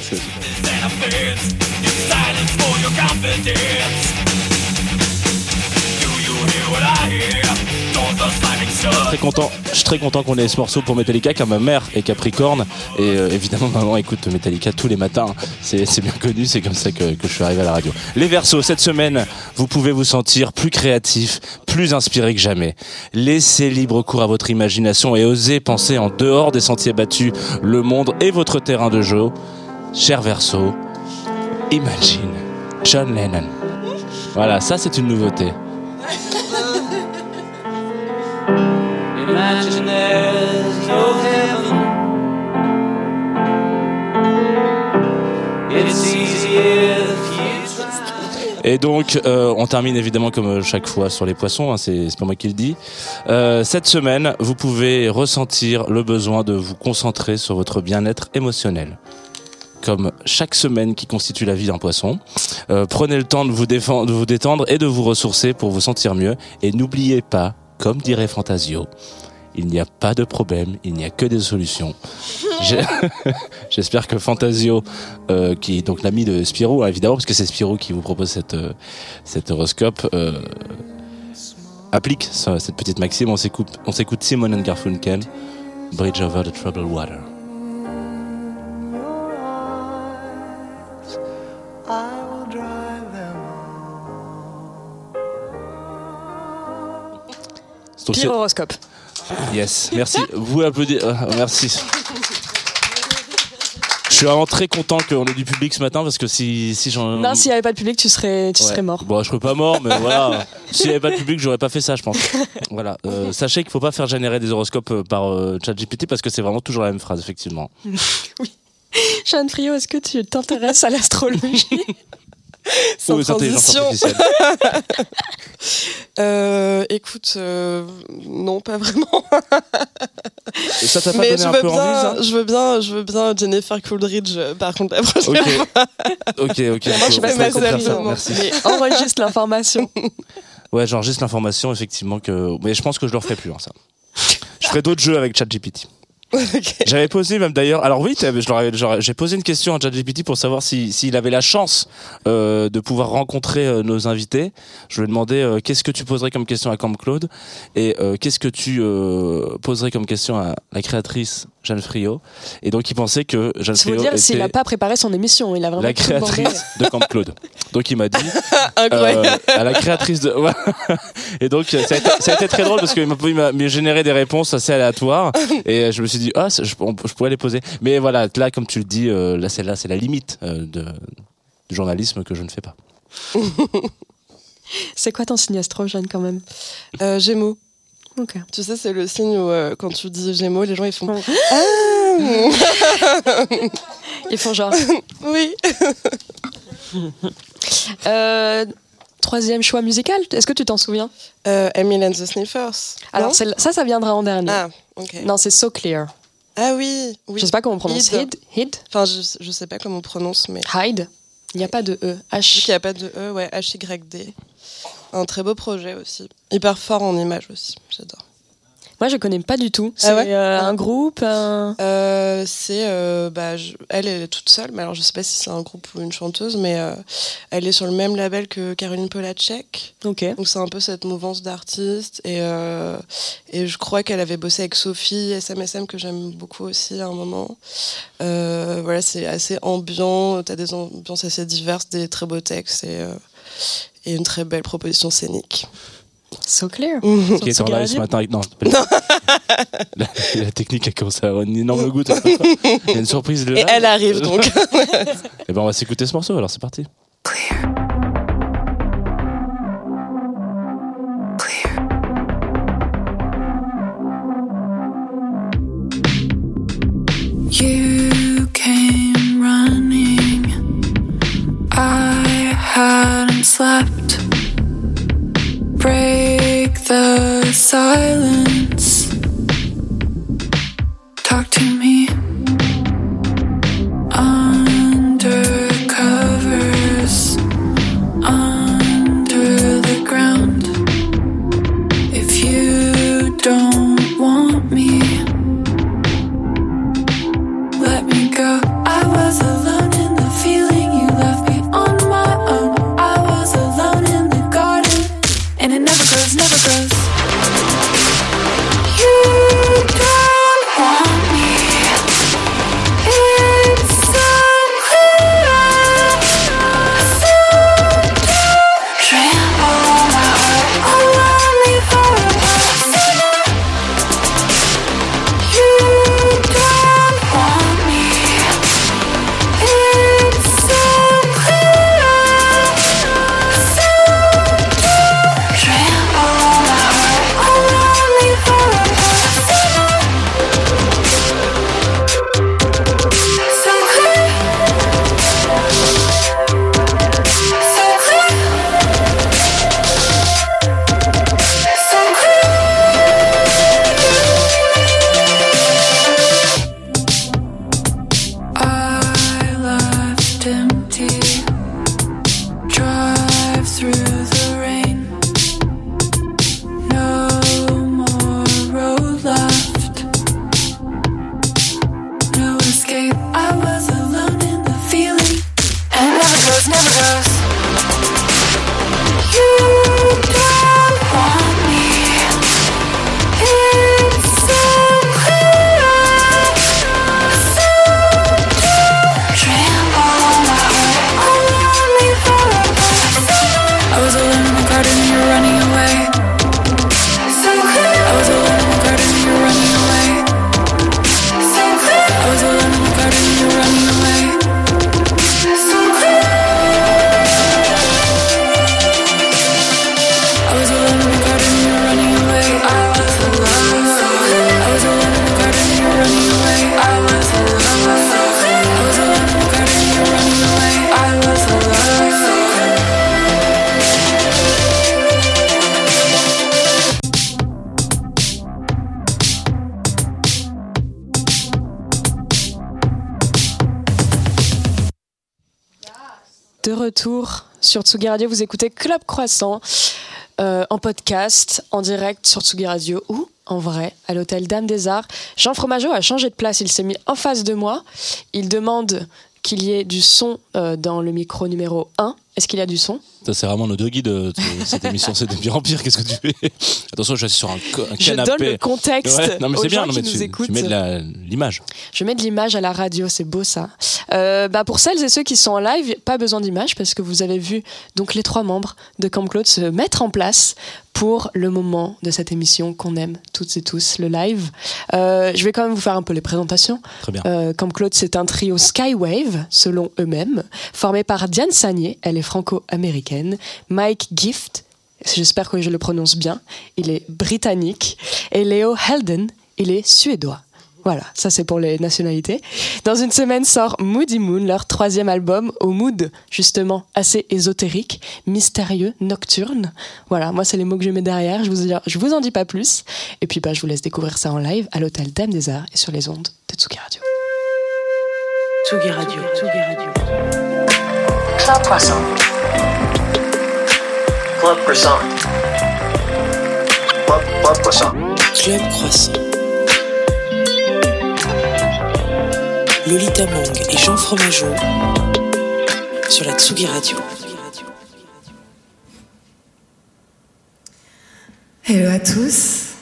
Très content, je suis très content qu'on ait ce morceau pour Metallica car ma mère est Capricorne et euh, évidemment maman écoute Metallica tous les matins. C'est bien connu, c'est comme ça que, je suis arrivé à la radio. Les Verseaux, cette semaine, vous pouvez vous sentir plus créatif, plus inspiré que jamais. Laissez libre cours à votre imagination et osez penser en dehors des sentiers battus. Le monde est votre terrain de jeu. Cher Verseau, imagine John Lennon. Voilà, ça c'est une nouveauté. Et donc, euh, on termine évidemment comme chaque fois sur les poissons, hein, c'est pas moi qui le dis. Euh, cette semaine, vous pouvez ressentir le besoin de vous concentrer sur votre bien-être émotionnel. Comme chaque semaine qui constitue la vie d'un poisson, Euh, prenez le temps de vous, de vous détendre et de vous ressourcer pour vous sentir mieux. Et n'oubliez pas, comme dirait Fantasio, il n'y a pas de problème, il n'y a que des solutions. J'espère que Fantasio, euh, qui est donc l'ami de Spirou, hein, évidemment, parce que c'est Spirou qui vous propose euh, cet horoscope, euh, applique cette petite maxime. On s'écoute, on s'écoute Simon and Garfunkel, Bridge over the Troubled Water. Pire horoscope. Yes, merci. Vous applaudissez. euh, merci. Je suis vraiment très content qu'on ait du public ce matin parce que si, si j'en. Non, s'il n'y avait pas de public, tu serais, tu Ouais. serais mort. Bon, je serais pas mort, mais voilà. S'il n'y avait pas de public, j'aurais pas fait ça, je pense. Voilà. Euh, sachez qu'il faut pas faire générer des horoscopes euh, par euh, ChatGPT parce que c'est vraiment toujours la même phrase, effectivement. Jeanne Friot, est-ce que tu t'intéresses à l'astrologie? Sans transition. Euh, écoute, euh, non, pas vraiment. Et ça t'a pas Mais donné je un veux, peu envie, bien, ça je veux bien, je veux bien Jennifer Coolidge. euh, Par contre, la prochaine fois. ok, ok. Moi, je sais Faut- pas. Merci. Mais enregistre l'information. Ouais, j'enregistre l'information, effectivement, que. Mais je pense que je le referai plus, hein, ça. Je ferai d'autres jeux avec ChatGPT. J'avais posé même d'ailleurs. Alors oui, j'ai posé une question à ChatGPT pour savoir si s'il avait la chance euh, de pouvoir rencontrer euh, nos invités. Je lui ai demandé euh, qu'est-ce que tu poserais comme question à Camp Claude et qu'est-ce que tu poserais comme question à la créatrice Jeanne Friot. Et donc il pensait que Jeanne Friot dire s'il n'a pas préparé son émission, il a vraiment la créatrice de Camp Claude. Donc il m'a dit Incroyable. à la créatrice de. Et donc ça a, été, ça a été très drôle parce qu'il m'a généré des réponses assez aléatoires et je me suis dit ah je, on- je pourrais les poser. Mais voilà là comme tu le dis euh, là c'est là c'est la limite euh, de, du journalisme que je ne fais pas. C'est quoi ton signe astro, Jeanne, quand même? Euh, Gémeaux. Ok. Tu sais, c'est le signe où euh, quand tu dis Gémeaux, les gens ils font. Ah Ils font genre. Oui. Euh, troisième choix musical, est-ce que tu t'en souviens? Euh, Emily and the Sniffers. Alors ça, ça viendra en dernier. Ah, Non, c'est So Clear. Ah oui, oui. Je sais pas comment on prononce. Hid. Hid Enfin, je, je sais pas comment on prononce, mais. Hide Il n'y a pas de E. H. qu'il n'y a pas de E, ouais, H-Y-D. Un très beau projet aussi. Hyper fort en images aussi, j'adore. Moi, je connais pas du tout. C'est Ah ouais euh, Ah. un groupe. un- Euh, c'est euh, bah, je- elle, elle est toute seule, mais alors je sais pas si c'est un groupe ou une chanteuse, mais elle est sur le même label que Caroline Polacek. Ok. Donc c'est un peu cette mouvance d'artistes et, et je crois qu'elle avait bossé avec Sophie SMSM que j'aime beaucoup aussi à un moment. Voilà, c'est assez ambiant, t'as des ambiances assez diverses, des très beaux textes et, et une très belle proposition scénique. So Clear. Qui est en live ce matin avec non. la, la technique a commencé à avoir une énorme goutte. Il y a une surprise de Et elle arrive donc. Et ben on va s'écouter ce morceau alors c'est parti. You came running. I hadn't slept. Break the silence. Tsugi Radio. Vous écoutez Club Croissant euh, en podcast, en direct sur Tsugi Radio ou en vrai à l'hôtel Dame des Arts. Jean Fromageau a changé de place. Il s'est mis en face de moi. Il demande qu'il y ait du son euh, dans le micro numéro 1. Est-ce qu'il y a du son? C'est vraiment nos deux guides de de cette émission. C'est de pire en pire. Qu'est-ce que tu fais Attention, je suis sur un, un Je canapé. donne le contexte Ouais, non, mais aux c'est bien. gens non, qui mais nous tu, écoutent. tu mets l'image. Je mets de l'image à la radio, c'est beau ça. Euh, bah pour celles et ceux qui sont en live, pas besoin d'image parce que vous avez vu donc les trois membres de Camp Claude se mettre en place pour le moment de cette émission qu'on aime toutes et tous, le live. Euh, je vais quand même vous faire un peu les présentations. Très bien. Euh, Camp Claude, c'est un trio Skywave, selon eux-mêmes, formé par Diane Sagné, elle est franco-américaine, Mike Gift, j'espère que je le prononce bien, il est britannique, et Léo Helden, il est suédois. Voilà, ça c'est pour les nationalités. Dans une semaine sort Moody Moon, leur troisième album, au mood justement assez ésotérique, mystérieux, nocturne. Voilà, moi c'est les mots que je mets derrière, je vous, je vous en dis pas plus. Et puis bah, je vous laisse découvrir ça en live à l'hôtel Dame des Arts et sur les ondes de Tsugi Radio. Tsugi Radio. Tsugi Radio. Club Croissant. Club Croissant. Club, Club Croissant. Club Croissant. Lolita Mang et Jean Fromageau sur la Tsugi Radio. Hello à tous,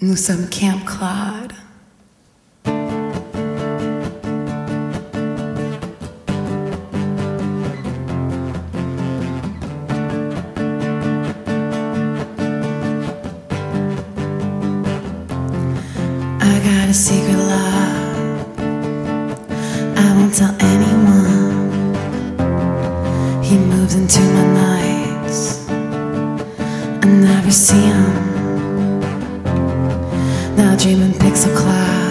nous sommes Camp love. I won't tell anyone. He moves into my nights. I never see him. Now dreaming pixel clouds.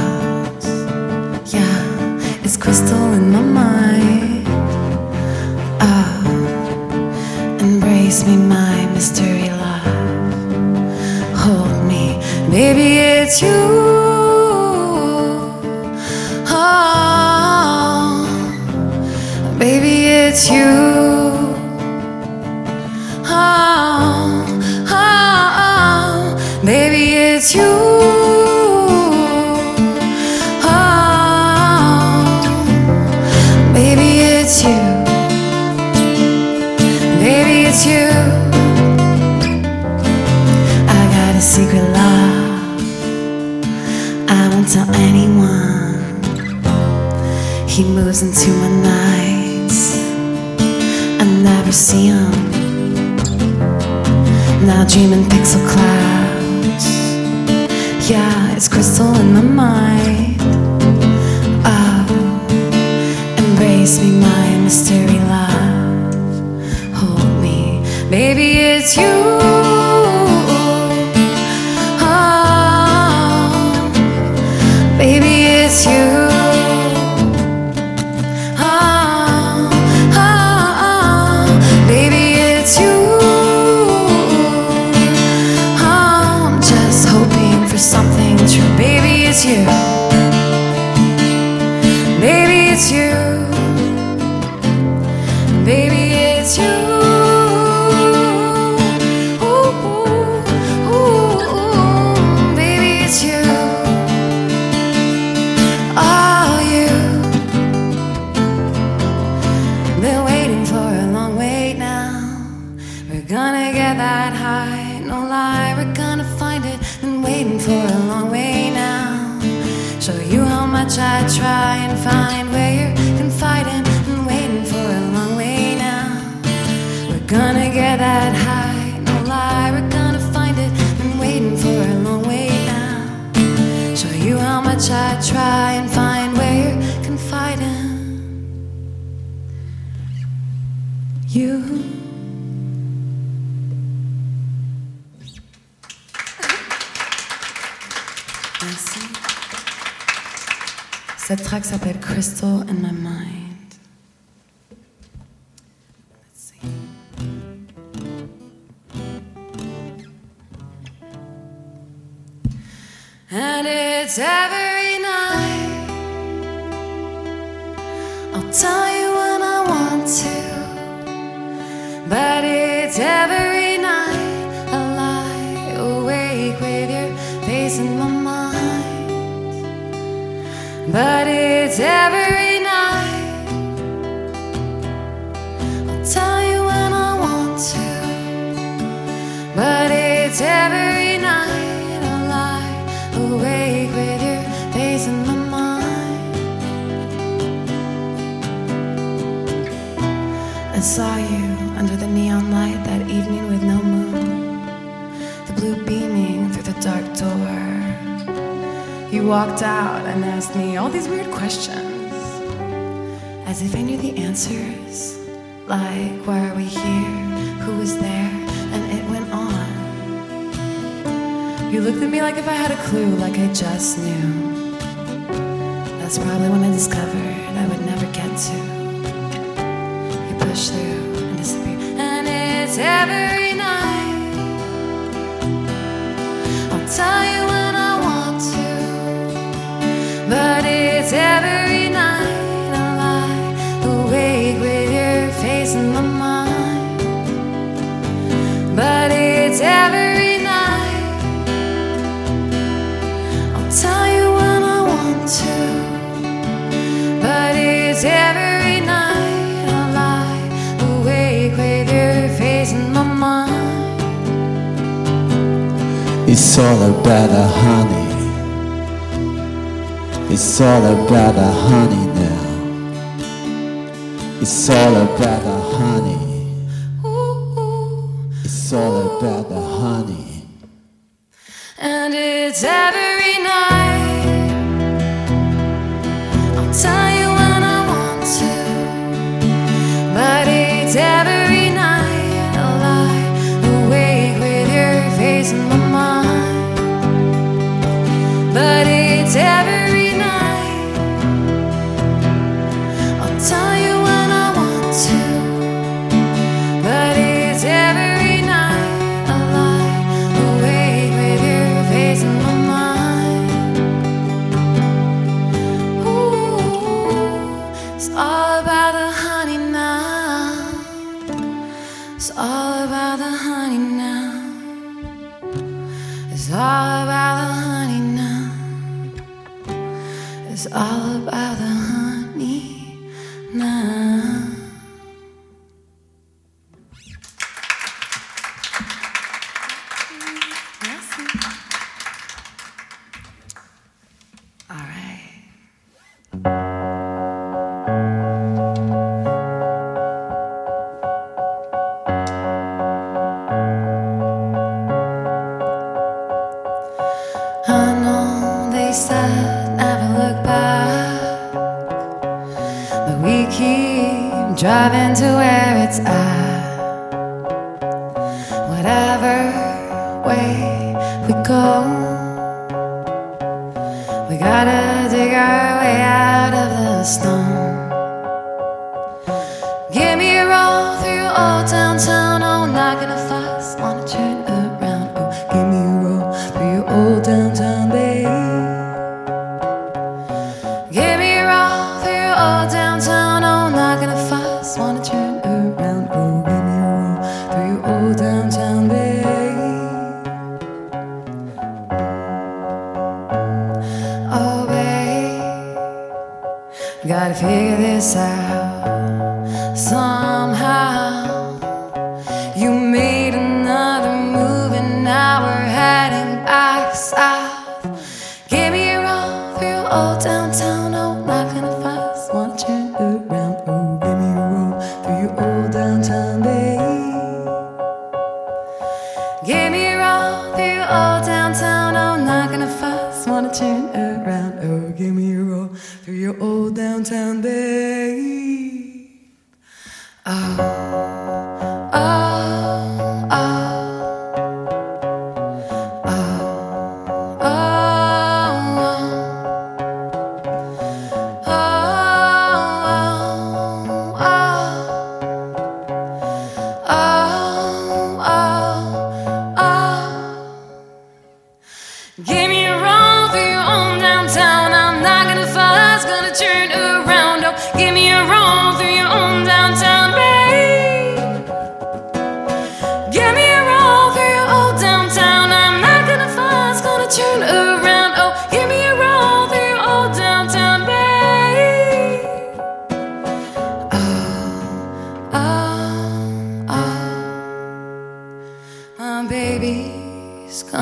And it's every night. I'll tell you when I want to, but it's every night. I lie awake with your face in my mind, but it's every walked out and asked me all these weird questions, as if I knew the answers. Like, why are we here? Who was there? And it went on. You looked at me like if I had a clue, like I just knew. That's probably when I discovered I would never get to. You push through and disappear, and it's every night. I'll tell you. It's all about the honey. It's all about the honey now. It's all about the It's all about the honey now. It's all about the honey now. It's all about. La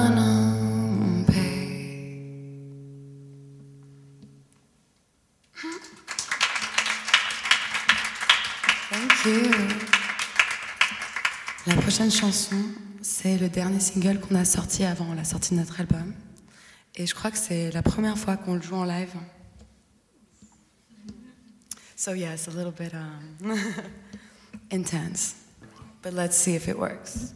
prochaine chanson, c'est le dernier single qu'on a sorti avant la sortie de notre album. Et je crois que c'est la première fois qu'on le joue en live. So yeah, it's a little bit um, intense, but let's see if it works.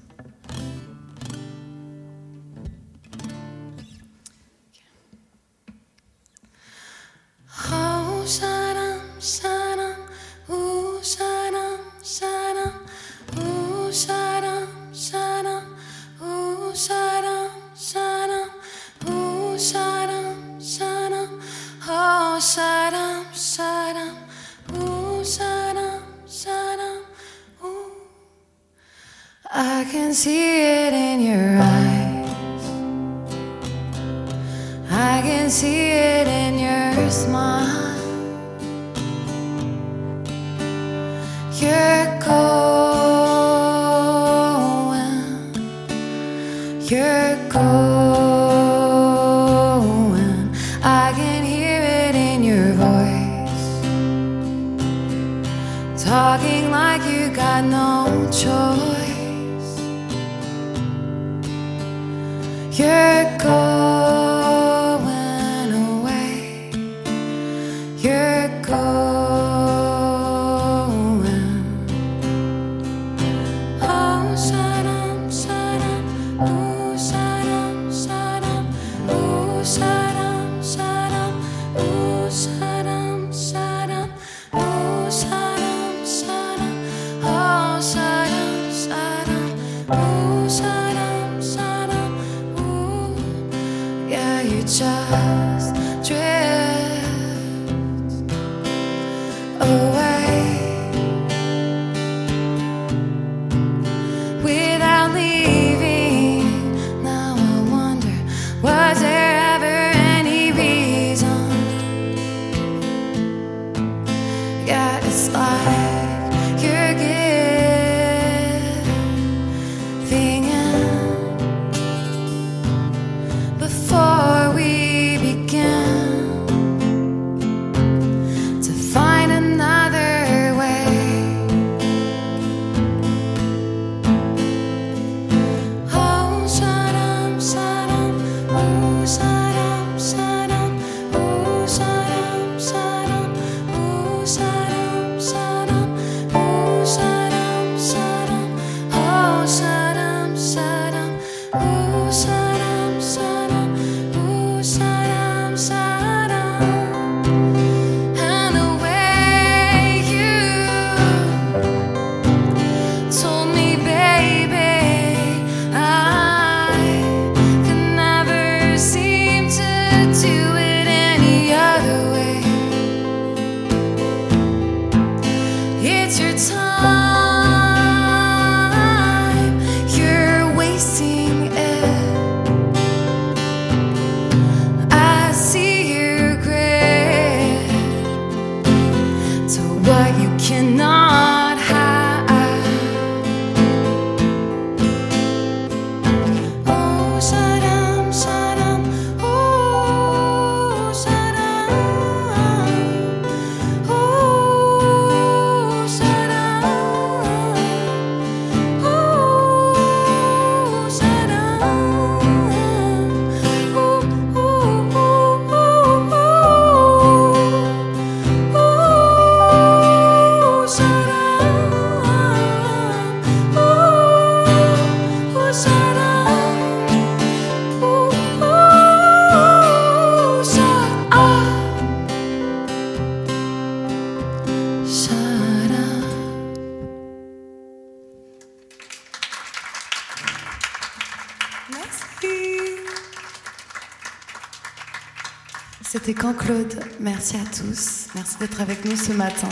C'était Quand Claude. Merci à tous. Merci d'être avec nous ce matin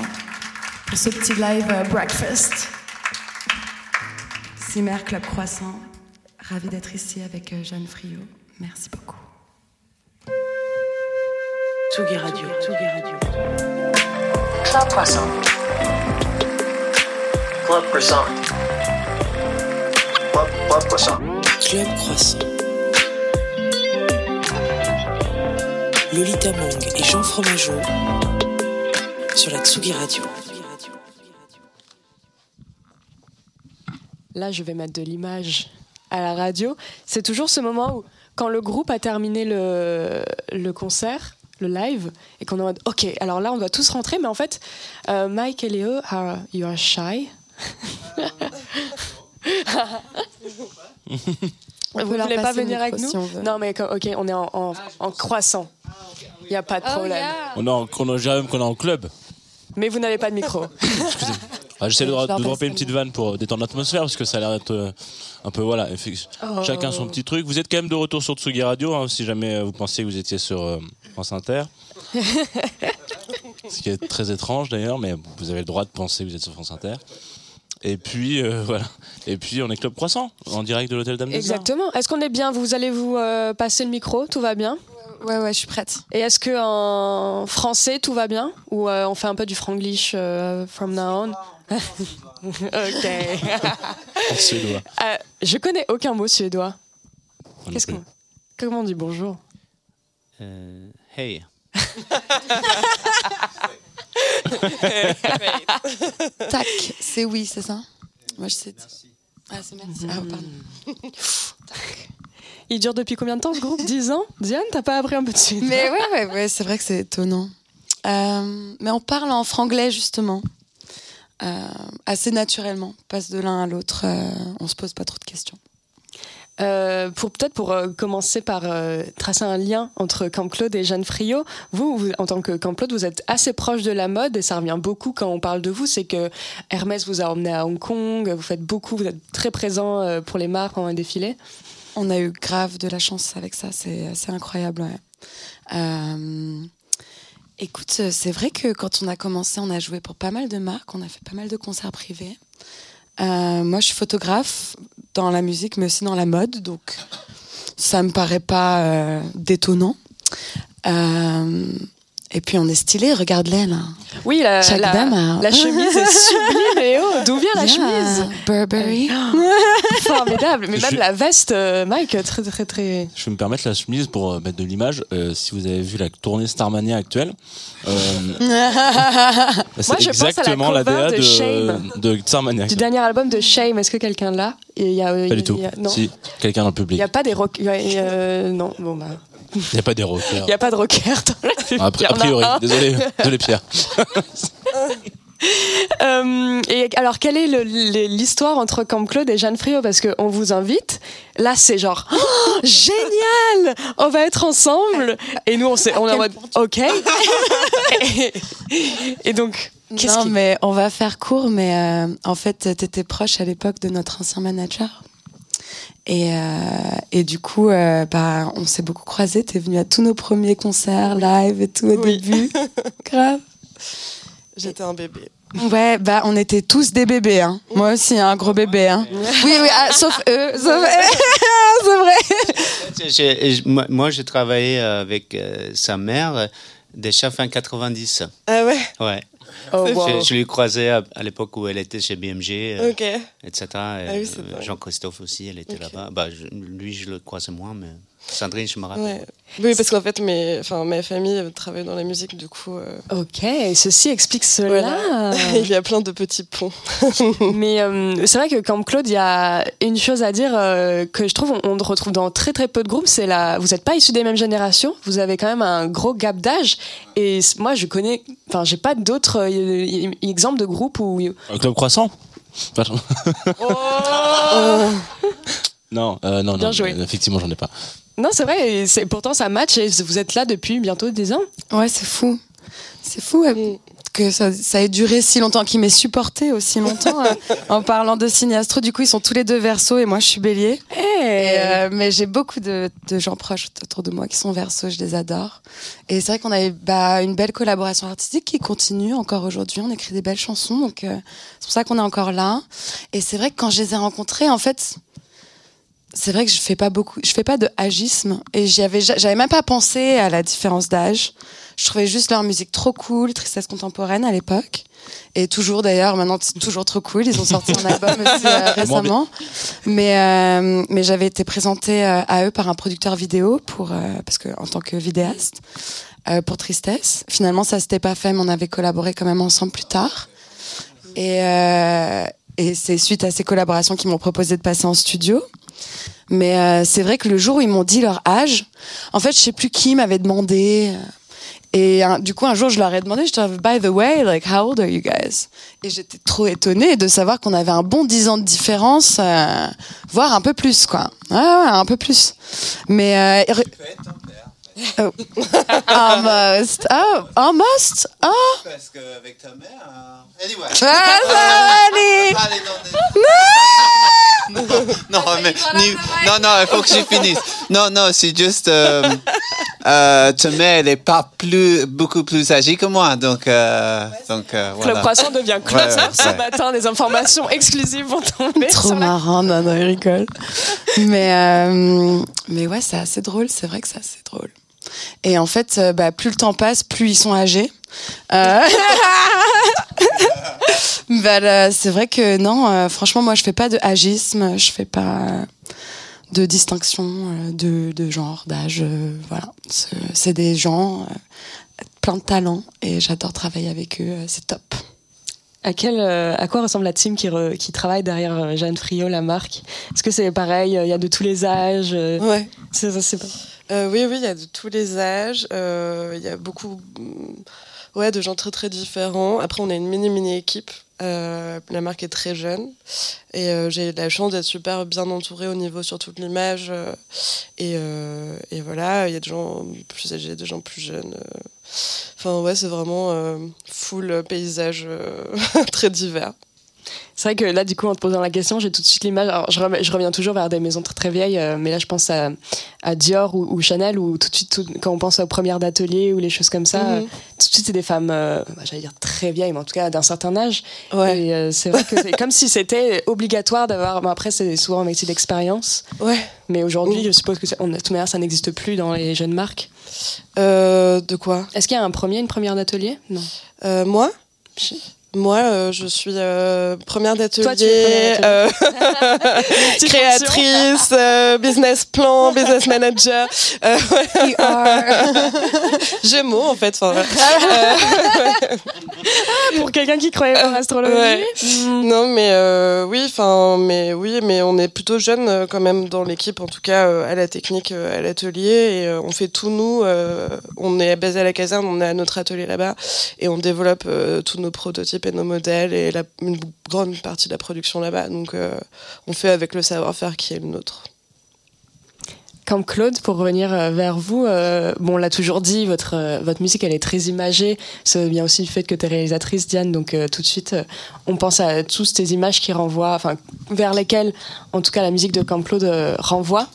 pour ce petit live euh, breakfast. Cimer Club Croissant. Ravi d'être ici avec euh, Jeanne Friot. Merci beaucoup. Tsugi Radio. Tsugi Radio. Club Croissant. Club Croissant. Club, Club Croissant. Club Croissant. Lolita Mang et Jean Fromageau sur la Tsugi Radio. Là, je vais mettre de l'image à la radio. C'est toujours ce moment où, quand le groupe a terminé le, le concert, le live, et qu'on est en mode OK, alors là, on doit tous rentrer, mais en fait, euh, Mike et Léo, are, you are shy. Vous leur voulez pas venir avec nous si. Non, mais OK, on est en, en, en croissant. Il n'y a pas de problème. On en, qu'on a- est en club. Mais vous n'avez pas de micro. Ah, J'essaie de, de dropper une petite vanne pour détendre l'atmosphère parce que ça a l'air d'être euh, un peu voilà. Oh. Chacun son petit truc. Vous êtes quand même de retour sur Tsugi Radio hein, si jamais euh, vous pensiez que vous étiez sur euh, France Inter. Ce qui est très étrange d'ailleurs, mais vous avez le droit de penser que vous êtes sur France Inter. Et puis euh, voilà. Et puis on est Club Croissant en direct de l'hôtel Dame. Exactement. Est-ce qu'on est bien? Vous allez vous euh, passer le micro? Tout va bien? Ouais, ouais, je suis prête. Et est-ce que en français tout va bien? Ou euh, on fait un peu du franglish euh, from now on? Ok. En suédois. Euh, je connais aucun mot suédois. Qu'est-ce qu'on Comment on dit bonjour? Euh, hey. Tac, c'est oui, c'est ça? Moi, je sais. Ah, c'est merci. Ah, pardon. Il dure depuis combien de temps ce groupe? 10 ans? Diane, t'as pas appris un peu de suédois Mais ouais, ouais, ouais, c'est vrai que c'est étonnant. Euh, mais on parle en franglais, justement. Euh, assez naturellement. On passe de l'un à l'autre. euh, on se pose pas trop de questions. Euh, pour peut-être pour euh, commencer par euh, tracer un lien entre Camp Claude et Jeanne Friot, vous, vous, en tant que Camp Claude, vous êtes assez proche de la mode et ça revient beaucoup quand on parle de vous. C'est que Hermès vous a emmené à Hong Kong, vous faites beaucoup, vous êtes très présent euh, pour les marques pendant les défilés. On a eu grave de la chance avec ça, c'est assez incroyable. Euh, écoute, c'est vrai que quand on a commencé, on a joué pour pas mal de marques, on a fait pas mal de concerts privés. Euh, moi, je suis photographe dans la musique, mais aussi dans la mode, donc ça me paraît pas euh, détonnant. Et puis on est stylé, regarde-les là. Oui, la, Chaque la, dame a- la chemise est sublime, Léo. D'où vient la Yeah, chemise Burberry. Formidable. Mais même la veste, euh, Mike, très très très. Je vais me permettre la chemise pour euh, mettre de l'image. Euh, si vous avez vu la tournée Starmania actuelle, euh, bah, c'est Moi, je pense à la exactement DA de de, Shame. de Starmania. Du dernier album de Shame, est-ce que quelqu'un l'a? Et il y a, Pas il du tout. y a- non. Si, quelqu'un dans le Il public. n'y a pas des rock. il il non, bon bah. Il n'y a pas des rockers. Il n'y a pas de rocker dans le public. A, Il y a priori, désolé, désolé Pierre. Euh, et alors, quelle est l'histoire entre Camp Claude et Jeanne Friot? Parce qu'on vous invite. Là, c'est genre Oh, génial On va être ensemble. Et nous, on, s'est- on est en mode OK. et, et donc, qu'est-ce Non, mais on va faire court, mais euh, en fait, t'étais proche à l'époque de notre ancien manager. Et, euh, et du coup, euh, bah, on s'est beaucoup croisés. T'es venu à tous nos premiers concerts live et tout au Oui. début. Grave. J'étais un bébé. Ouais, bah, on était tous des bébés. Hein. Moi aussi, un gros bébé. Hein. Oui, oui, ah, sauf eux. sauf- C'est vrai. Moi, j'ai travaillé avec euh, sa mère euh, déjà fin 90. Ah ouais Ouais. Oh, je, wow. je l'ai croisée à, à l'époque où elle était chez BMG, euh, etc. Ah oui, Euh, c'est dingue. Jean-Christophe aussi, elle était là-bas. Bah, je- lui, je le croisais moins, mais Sandrine, je me rappelle. Ouais. Oui, parce qu'en fait, mes, enfin, ma famille travaille dans la musique, du coup. euh, Ok, ceci explique cela. voilà. Il y a plein de petits ponts. Mais euh, c'est vrai que Camp Claude, il y a une chose à dire euh, que je trouve on, on retrouve dans très très peu de groupes, c'est la. Vous n'êtes pas issus des mêmes générations, vous avez quand même un gros gap d'âge. Et moi, je connais, enfin, j'ai pas d'autres euh, exemples de groupes où. Un club croissant? Pardon. Oh Non, euh, non, Bien non. joué. Effectivement, j'en ai pas. Non, c'est vrai. Et c'est pourtant ça match. Et vous êtes là depuis bientôt 10 ans. Ouais, c'est fou. C'est fou ouais, que ça, ça ait duré si longtemps, qu'il m'ait supporté aussi longtemps. euh, en parlant de Signastro, du coup, ils sont tous les deux verso et moi, je suis bélier. Et, euh, mais j'ai beaucoup de, de gens proches autour de moi qui sont verso, je les adore. Et c'est vrai qu'on a eu bah, une belle collaboration artistique qui continue encore aujourd'hui. On écrit des belles chansons, donc euh, c'est pour ça qu'on est encore là. Et c'est vrai que quand je les ai rencontrés, en fait, c'est vrai que je fais pas beaucoup, je fais pas de agisme et j'y avais, ja- j'avais même pas pensé à la différence d'âge. Je trouvais juste leur musique trop cool, tristesse contemporaine à l'époque. Et toujours d'ailleurs, maintenant c'est toujours trop cool. Ils ont sorti un album aussi euh, récemment. Mais, euh, mais j'avais été présentée euh, à eux par un producteur vidéo pour, euh, parce que en tant que vidéaste euh, pour Tristesse. Finalement, ça s'était pas fait, mais on avait collaboré quand même ensemble plus tard. Et, euh, et c'est suite à ces collaborations qu'ils m'ont proposé de passer en studio. Mais euh, c'est vrai que le jour où ils m'ont dit leur âge, en fait, je sais plus qui m'avait demandé. euh, Et un- du coup, un jour, je leur ai demandé, je disais, by the way, like, how old are you guys? Et j'étais trop étonnée de savoir qu'on avait un bon 10 ans de différence, euh, voire un peu plus, quoi. Ouais, ouais, un peu plus. Mais, euh, Oh. almost. Oh, almost. Oh. Parce qu'avec ta mère. Anyway. Ah, allez. non, non, mais, ni- non, non, il faut que je finisse. Non, non, c'est juste. Euh, euh, elle n'est pas plus, beaucoup plus âgée que moi. Donc, euh, donc euh, voilà. Club Croissant devient Ouais, ouais, ce ouais. matin. Des informations exclusives vont tomber. Trop la- marrant, non, non, il rigole. mais, euh, mais ouais, c'est assez drôle, c'est vrai que c'est assez drôle. Et en fait, euh, bah, plus le temps passe, plus ils sont âgés. Euh, bah, c'est vrai que non, euh, franchement, moi, je fais pas de agisme, je fais pas de distinction de, de genre, d'âge. voilà, c'est des gens plein de talent et j'adore travailler avec eux, c'est top. À, quel, euh, à quoi ressemble la team qui, re- qui travaille derrière euh, Jeanne Friot, la marque Est-ce que c'est pareil? Euh, Il y a de tous les âges Ouais. c'est- c'est pas- Euh, oui, oui, il y a de tous les âges. euh, Il y a beaucoup mm, ouais, de gens très très différents. Après, on a une mini-mini équipe. Euh, la marque est très jeune. Et j'ai eu la chance d'être super bien entourée au niveau sur toute l'image. et, et voilà, il y a des gens plus âgés, des gens plus jeunes. Enfin, ouais, c'est vraiment full paysage très divers. C'est vrai que là, du coup, en te posant la question, j'ai tout de suite l'image. Alors, je, reviens toujours vers des maisons très très vieilles, euh, mais là, je pense à, à Dior ou, ou Chanel, ou tout de suite, tout- quand on pense aux premières d'atelier ou les choses comme ça, Mhm. euh, tout de suite, c'est des femmes, euh, bah, j'allais dire très vieilles, mais en tout cas d'un certain âge. Et euh, c'est vrai que c'est comme si c'était obligatoire d'avoir. bon, après, c'est souvent un métier d'expérience. Ouais. Mais aujourd'hui, je suppose que on, de toute manière, ça n'existe plus dans les jeunes marques. De quoi? Est-ce qu'il y a un premier, une première d'atelier? Non. Moi? Moi, euh, je suis euh, première d'atelier, euh, créatrice, business plan, business manager. Ouais. Gémeaux, en fait. enfin, euh, Pour quelqu'un qui croyait en astrologie. Ouais. Non, mais oui, enfin, mais oui, mais on est plutôt jeunes euh, quand même dans l'équipe, en tout cas à la technique, à l'atelier, et on fait tout nous. on est basé à la caserne, on a notre atelier là-bas, et on développe tous nos prototypes nos modèles et une grande partie de la production là-bas. Donc, euh, on fait avec le savoir-faire qui est le nôtre. Comme Claude, pour revenir euh, vers vous, euh, bon, on l'a toujours dit, votre, votre musique, elle est très imagée. Ça vient aussi du fait que tu es réalisatrice, Diane, donc tout de suite, on pense à tous ces images qui renvoient, enfin, vers lesquelles, en tout cas, la musique de Camp Claude renvoie.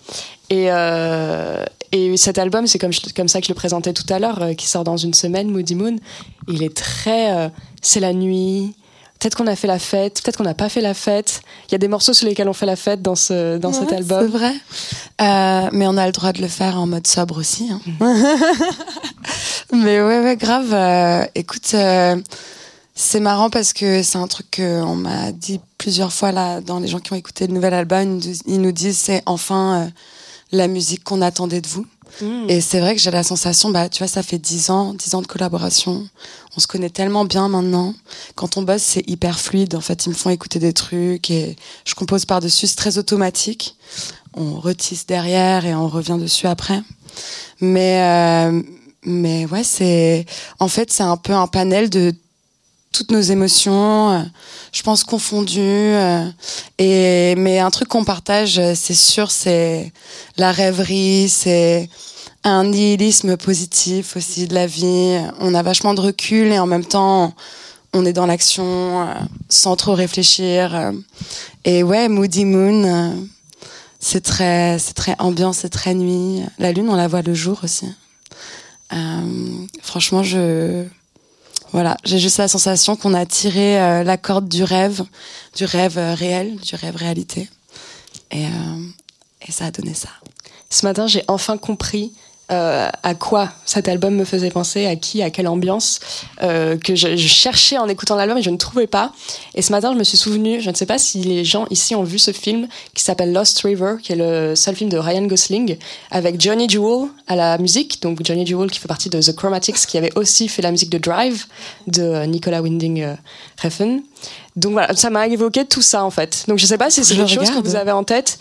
Et, euh, et cet album, c'est comme, je- comme ça que je le présentais tout à l'heure, euh, qui sort dans une semaine, Moody Moon. Il est très. euh, c'est la nuit. Peut-être qu'on a fait la fête, peut-être qu'on n'a pas fait la fête. Il y a des morceaux sur lesquels on fait la fête dans, ce, dans cet album. C'est vrai. Mais on a le droit de le faire en mode sobre aussi. hein. mais ouais, ouais, grave. écoute, c'est marrant parce que c'est un truc qu'on m'a dit plusieurs fois là dans les gens qui ont écouté le nouvel album. Ils nous disent- Ils nous disent c'est enfin euh, la musique qu'on attendait de vous. Mm. Et c'est vrai que j'ai la sensation, bah, tu vois, ça fait dix ans, dix ans de collaboration. On se connaît tellement bien maintenant. Quand on bosse, c'est hyper fluide. En fait, ils me font écouter des trucs et je compose par-dessus. C'est très automatique. On retisse derrière et on revient dessus après. Mais, euh, mais ouais, c'est, en fait, c'est un peu un panel de toutes nos émotions, euh, je pense confondues. euh, et mais un truc qu'on partage, euh, c'est sûr, c'est la rêverie, c'est un nihilisme positif aussi de la vie. On a vachement de recul et en même temps, on est dans l'action sans trop réfléchir. Et ouais, Moody Moon, c'est très, c'est très ambiance, c'est très nuit. La lune, on la voit le jour aussi. Franchement, je, voilà, j'ai juste la sensation qu'on a tiré euh, la corde du rêve, du rêve euh, réel, du rêve réalité. Et, euh, Et ça a donné ça. Ce matin, j'ai enfin compris euh, à quoi cet album me faisait penser, à qui, à quelle ambiance, euh, que je, je cherchais en écoutant l'album et je ne trouvais pas. Et ce matin, je me suis souvenu, je ne sais pas si les gens ici ont vu ce film qui s'appelle Lost River, qui est le seul film de Ryan Gosling, avec Johnny Jewel à la musique. Donc Johnny Jewel qui fait partie de The Chromatics, qui avait aussi fait la musique de Drive de Nicolas Winding euh, Refn. Donc voilà, ça m'a évoqué tout ça en fait. Donc je ne sais pas si c'est quelque chose que vous avez en tête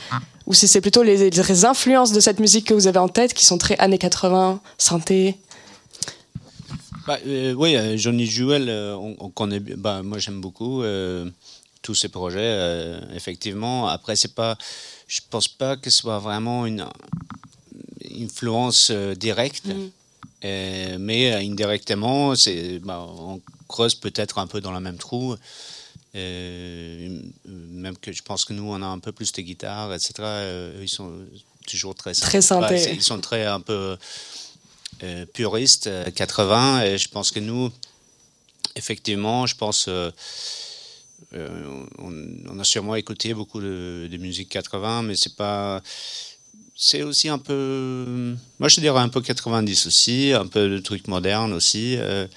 ou si c'est plutôt les, les influences de cette musique que vous avez en tête qui sont très années 80, synthé? Bah, euh, oui, euh, Johnny Jewel, euh, on, on connaît. bien- Bah, moi, j'aime beaucoup euh, tous ces projets. effectivement, après, c'est pas. Je pense pas que ce soit vraiment une influence directe, Euh, mais indirectement. Bah, on creuse peut-être un peu dans le même trou. Euh, même que je pense que nous, on a un peu plus de guitare, etc. Euh, eux, ils sont toujours très Très synthé. Ouais, c'est- ils sont très un peu euh, puristes, euh, 80. Et je pense que nous, effectivement, je pense. euh, on, on a sûrement écouté beaucoup de, de musique 80, mais c'est pas. C'est aussi un peu. Moi, je dirais un peu 90 aussi, un peu de trucs modernes aussi. euh.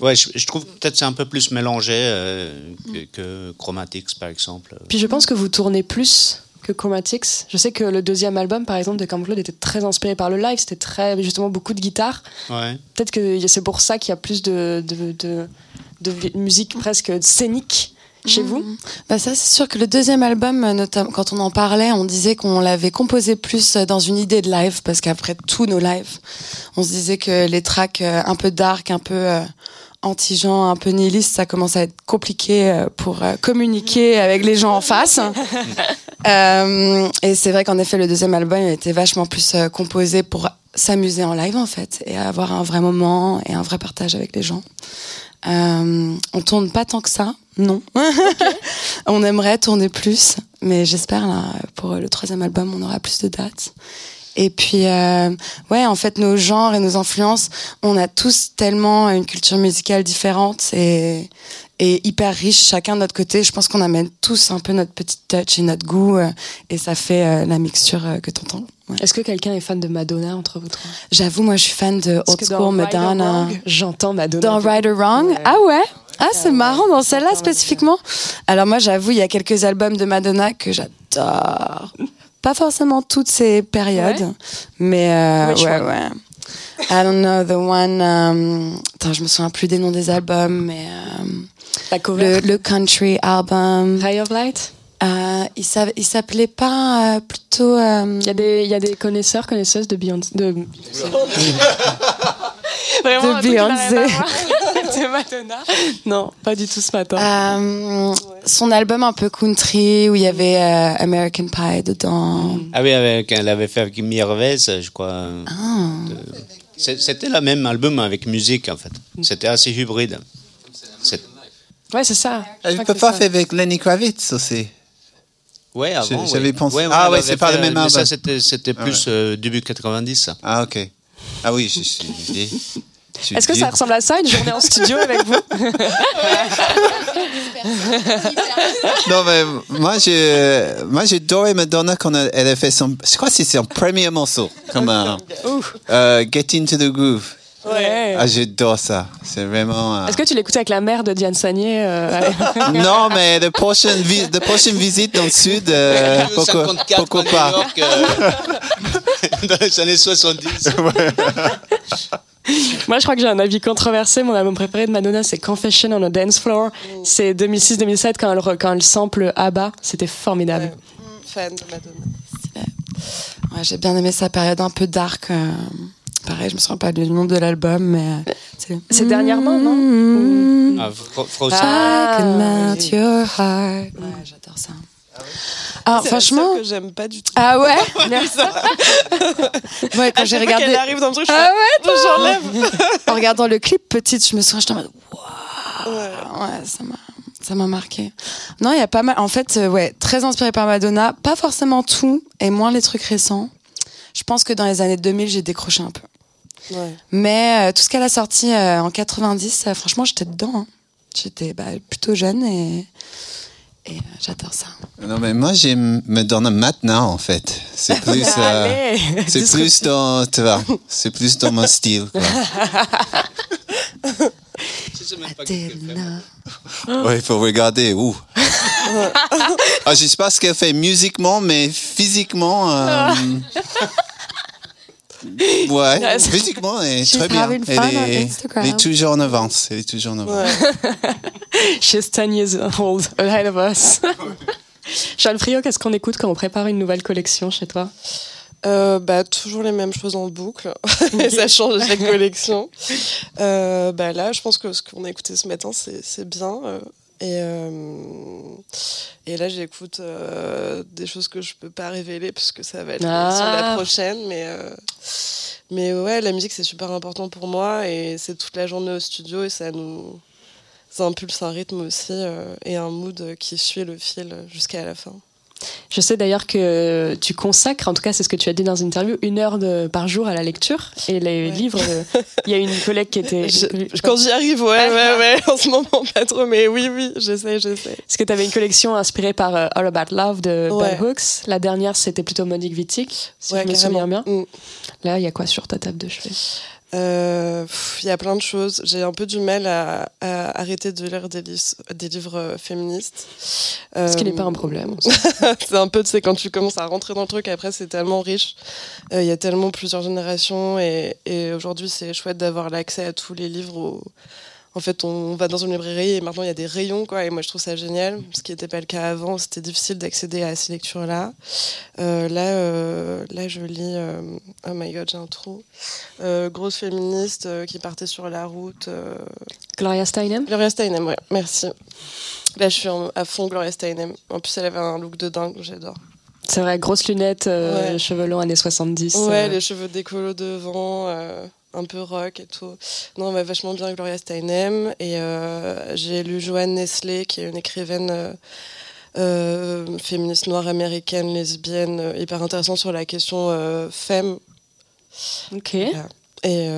Ouais, je, je trouve peut-être c'est un peu plus mélangé euh, que, que Chromatics, par exemple. Puis je pense que vous tournez plus que Chromatics. Je sais que le deuxième album, par exemple, de Camp Claude était très inspiré par le live. C'était très, justement, beaucoup de guitare. Ouais. Peut-être que c'est pour ça qu'il y a plus de, de, de, de vi- musique presque scénique chez vous. Bah ça, c'est sûr que le deuxième album, euh, notamment quand on en parlait, on disait qu'on l'avait composé plus euh, dans une idée de live, parce qu'après tous nos lives, on se disait que les tracks un peu dark, un peu euh, anti-gens, un peu nihilistes, ça commence à être compliqué euh, pour euh, communiquer avec les gens en face. Euh, et c'est vrai qu'en effet, le deuxième album était vachement plus composé pour s'amuser en live en fait, et avoir un vrai moment et un vrai partage avec les gens. Euh, on tourne pas tant que ça, non. on aimerait tourner plus, mais j'espère pour le troisième album on aura plus de dates. Et puis euh, ouais, en fait nos genres et nos influences, on a tous tellement une culture musicale différente et et hyper riche chacun de notre côté. Je pense qu'on amène tous un peu notre petite touch et notre goût euh, et ça fait euh, la mixture euh, que t'entends. Ouais. Est-ce que quelqu'un est fan de Madonna entre vous trois? J'avoue, moi je suis fan de old school dans Madonna. J'entends Madonna. Dans Right or Wrong? Ah ouais? Ah, c'est marrant dans celle-là spécifiquement. Alors, moi, j'avoue, il y a quelques albums de Madonna que j'adore. Pas forcément toutes ces périodes, Ouais. mais euh, ouais, one? ouais. I don't know, the one. um, Attends, je me souviens plus des noms des albums, mais. euh, La cover? le, le country album. Ray of Light? Euh, il s'appelait pas euh, plutôt. euh, Il y, a des, il y a des connaisseurs, connaisseuses de Beyoncé. De... Vraiment, De Beyoncé. de Madonna Non, pas du tout ce matin. euh, son album un peu country où il y avait euh, American Pie dedans. Ah oui, avec, elle avait fait avec Mirvez, je crois. Ah. C'était le même album avec musique, en fait. C'était assez hybride. Ouais, c'est ça. Elle crois peut pas faire avec Lenny Kravitz aussi. Ouais, avant. J'avais ouais. pensé- Ouais, Ah ouais, c'est pas le même album. Ça, c'était c'était Ah plus ouais. euh, début 90. ça. Ah, ok. Ah oui, je suis. je suis Est-ce que ça ressemble à ça, une journée en studio avec vous Non, mais moi, j'ai, moi, j'ai adoré Madonna quand elle, elle a fait son. Je crois que c'est son premier morceau, comme un. euh, Get into the groove. Ouais. Ah, j'adore ça. C'est vraiment. euh, Est-ce que tu l'écoutais avec la mère de Diane Sagné euh, Non, mais la prochaine, vi- la prochaine visite dans le sud, euh, pourquoi, 54 pourquoi pas York, euh, dans les années 70. Moi, je crois que j'ai un avis controversé. Mon album préféré de Madonna, c'est Confession on a Dance Floor. C'est 2006-2007 quand elle, quand elle sample ABBA. C'était formidable. Fan de Madonna. Ouais, j'ai bien aimé sa période un peu dark. Pareil, je me souviens pas du nom de l'album, mais euh, c'est. Dernièrement, non Mm. Ah, Fro- Frozen. I can melt oui. your heart. Ouais, j'adore ça. Ah, C'est franchement. que j'aime pas du tout. Ah ouais Ouais, quand j'ai regardé. qu'elle arrive dans le truc, je Ah ouais, j'enlève. En regardant le clip petite, je me souviens, j'étais en mode waouh. Ouais, ça m'a. Ça m'a marqué. Non, il y a pas mal. En fait, euh, ouais, très inspiré par Madonna. Pas forcément tout, et moins les trucs récents. Je pense que dans les années 2000, j'ai décroché un peu. Ouais. Mais euh, tout ce qu'elle a sorti euh, en 90, euh, franchement, j'étais dedans. hein. J'étais bah, plutôt jeune et, Et euh, j'adore ça. Non, mais moi, j'aime me donner maintenant, en fait. C'est plus, euh, Allez, c'est plus dans, tu vois, c'est plus dans mon style. quoi. Ouais, il faut regarder. Ouh. Ah, je sais pas ce qu'elle fait musiquement, mais physiquement. euh, Ouais, Yes. physiquement, elle est She's très bien. Elle est, Instagram. elle est toujours en avance. Elle est toujours en avance. She's 10 years old ahead of us. Jeanne Frio, qu'est-ce qu'on écoute quand on prépare une nouvelle collection chez toi? Euh, bah, toujours les mêmes choses en boucle. Et ça change chaque collection. Euh, bah, là, je pense que ce qu'on a écouté ce matin, c'est c'est bien. euh, et, euh, et là, j'écoute euh, des choses que je peux pas révéler parce que ça va être Ah. sur la prochaine. Mais, euh, mais ouais, la musique, c'est super important pour moi. Et c'est toute la journée au studio et ça nous ça impulse un rythme aussi et un mood qui suit le fil jusqu'à la fin. Je sais d'ailleurs que tu consacres, en tout cas c'est ce que tu as dit dans une interview, une heure de, par jour à la lecture. Et les livres, euh, il y a une collègue qui était... Je- Quand j'y arrive, ouais, ouais, ouais, en ce moment pas trop, mais oui, oui, j'essaie, j'essaie. Parce que tu avais une collection inspirée par euh, All About Love de Ouais. Bell Hooks. La dernière, c'était plutôt Monique Wittig, si Ouais, je me carrément. souviens bien. Mm. Là, il y a quoi sur ta table de chevet? Euh, Il y a plein de choses. J'ai un peu du mal à, à arrêter de lire des, livres euh, féministes. Ce qui Euh, n'est pas un problème. c'est un peu, tu sais, quand tu commences à rentrer dans le truc, après, c'est tellement riche. Euh, Il y a tellement plusieurs générations et, et aujourd'hui, c'est chouette d'avoir l'accès à tous les livres. au- En fait, on va dans une librairie et maintenant, il y a des rayons, quoi. Et moi, je trouve ça génial, ce qui n'était pas le cas avant. C'était difficile d'accéder à ces lectures-là. Euh, là, euh, là, je lis... euh, oh my God, j'ai un trou. Grosse féministe qui partait sur la route. Gloria Steinem Gloria Steinem, ouais, merci. Là, je suis en- à fond Gloria Steinem. En plus, elle avait un look de dingue, j'adore. C'est vrai, grosses lunettes, Ouais. cheveux longs années 70. Ouais, les cheveux décolos devant, un peu rock et tout. Non, bah, vachement bien Gloria Steinem. Et euh, j'ai lu Joanne Nestlé, qui est une écrivaine euh, euh, féministe noire américaine, lesbienne, hyper intéressante sur la question femme. Ok. Et,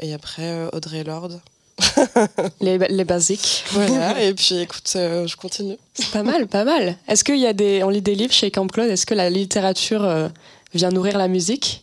et après, Audrey Lorde. les, les basiques. Voilà, et puis écoute, euh, je continue. C'est pas mal, pas mal. Est-ce qu'il y a des, on lit des livres chez Camp Claude? Est-ce que la littérature euh, vient nourrir la musique?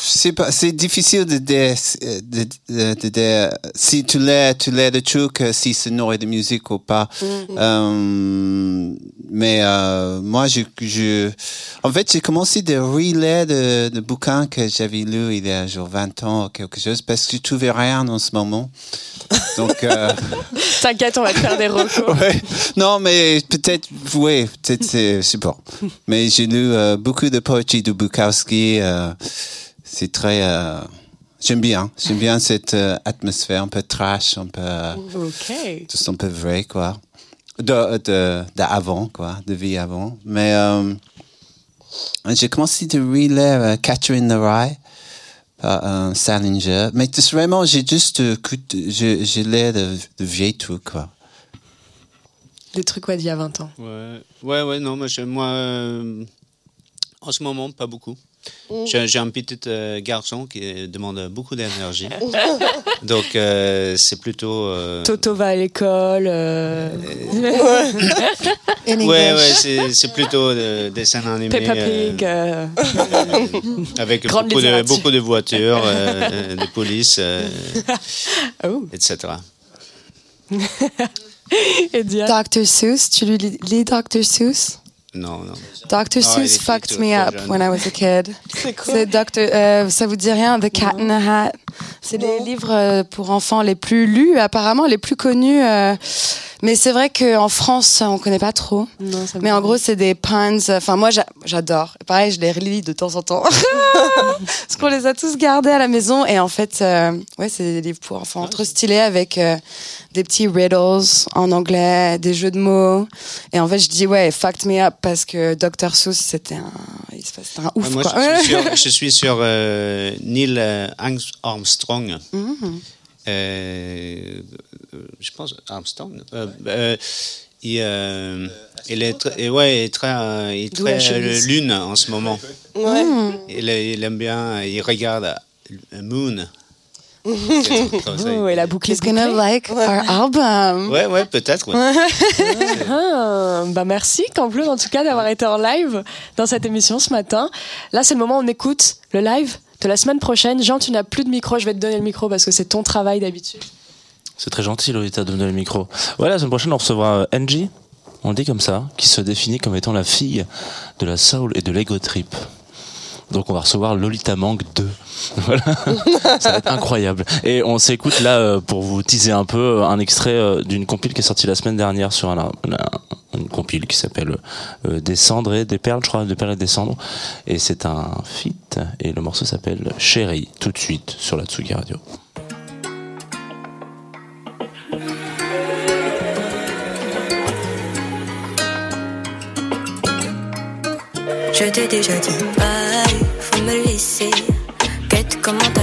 C'est pas, c'est difficile de dire, de, de, de dire si tu lis, tu lis le truc, euh, si c'est nourri de musique ou pas. Euh, mais euh, moi, je, je, en fait, j'ai commencé de relire de, de bouquins que j'avais lus il y a genre 20 ans ou quelque chose parce que je trouvais rien en ce moment. Donc, euh, T'inquiète, on va te faire des recos. ouais. Non, mais peut-être, oui, peut-être c'est, sais pas. Mais j'ai lu euh, beaucoup de poésie de Bukowski. euh, c'est très, euh, j'aime bien, j'aime bien cette euh, atmosphère un peu trash, un peu, euh, Ok. juste un peu vrai, quoi. De, de, d'avant, quoi, de vie avant. Mais euh, j'ai commencé de relire euh, Catcher in the Rye par euh, Salinger. Mais vraiment, j'ai juste, euh, je, je lis de, de vieilles trucs, quoi. Des trucs, ouais, d'il y a 20 ans. Ouais, ouais, ouais, non, moi, moi euh, en ce moment, pas beaucoup. Mm. J'ai un petit euh, garçon qui demande beaucoup d'énergie. Donc, euh, c'est plutôt. euh, Toto va à l'école. euh, ouais, ouais, c'est c'est plutôt euh, des dessins animés. Peppa Pig. euh, avec beaucoup de, beaucoup de voitures, de police, euh, Oh. etc. Et Dr. Seuss, tu lis, lis Dr. Seuss? Non, non. Dr. Ah, Seuss était fucked me up jeune. when I was a kid. C'est quoi euh, ça vous dit rien, The Cat in the Hat. C'est les livres euh, pour enfants les plus lus, apparemment les plus connus. euh, mais c'est vrai qu'en France, on connaît pas trop. Non, ça me Mais en gros, c'est des puns. Enfin, moi, j'a- j'adore. Pareil, je les relis de temps en temps. Parce qu'on les a tous gardés à la maison. Et en fait, euh, ouais, c'est des livres pour enfants trop stylés avec euh, des petits riddles en anglais, des jeux de mots. Et en fait, je dis, ouais, fucked me up parce que Dr. Seuss, c'était un, il se un ouf, moi, quoi. je suis sur, je suis sur, euh, Neil Arms- Armstrong. Mhm. Euh, je pense Armstrong. Euh, euh, il, euh, il est très, et ouais, il est très, euh, il est très euh, lune en ce moment. Ouais. Mhm. Il, il aime bien, il regarde euh, Moon. Oh, et la boucle est He's gonna like our album. Ouais, ouais, peut-être. ouais. Ah, bah merci en tout cas d'avoir été en live dans cette émission ce matin. Là c'est le moment où on écoute le live de la semaine prochaine. Jean, tu n'as plus de micro, je vais te donner le micro parce que c'est ton travail d'habitude. C'est très gentil, Lolita, de me donner le micro. Ouais, la semaine prochaine, on recevra euh, Angie, on le dit comme ça, qui se définit comme étant la fille de la soul et de l'ego trip. Donc on va recevoir Lolita Mang 2. Voilà. ça va être incroyable. Et on s'écoute là, euh, pour vous teaser un peu, euh, un extrait euh, d'une compile qui est sortie la semaine dernière sur un, un- une compile qui s'appelle euh, Des cendres et des perles, je crois, des perles et des cendres. Et c'est un feat, et le morceau s'appelle Chérie, tout de suite sur la Tsugi Radio. Je t'ai déjà dit bye,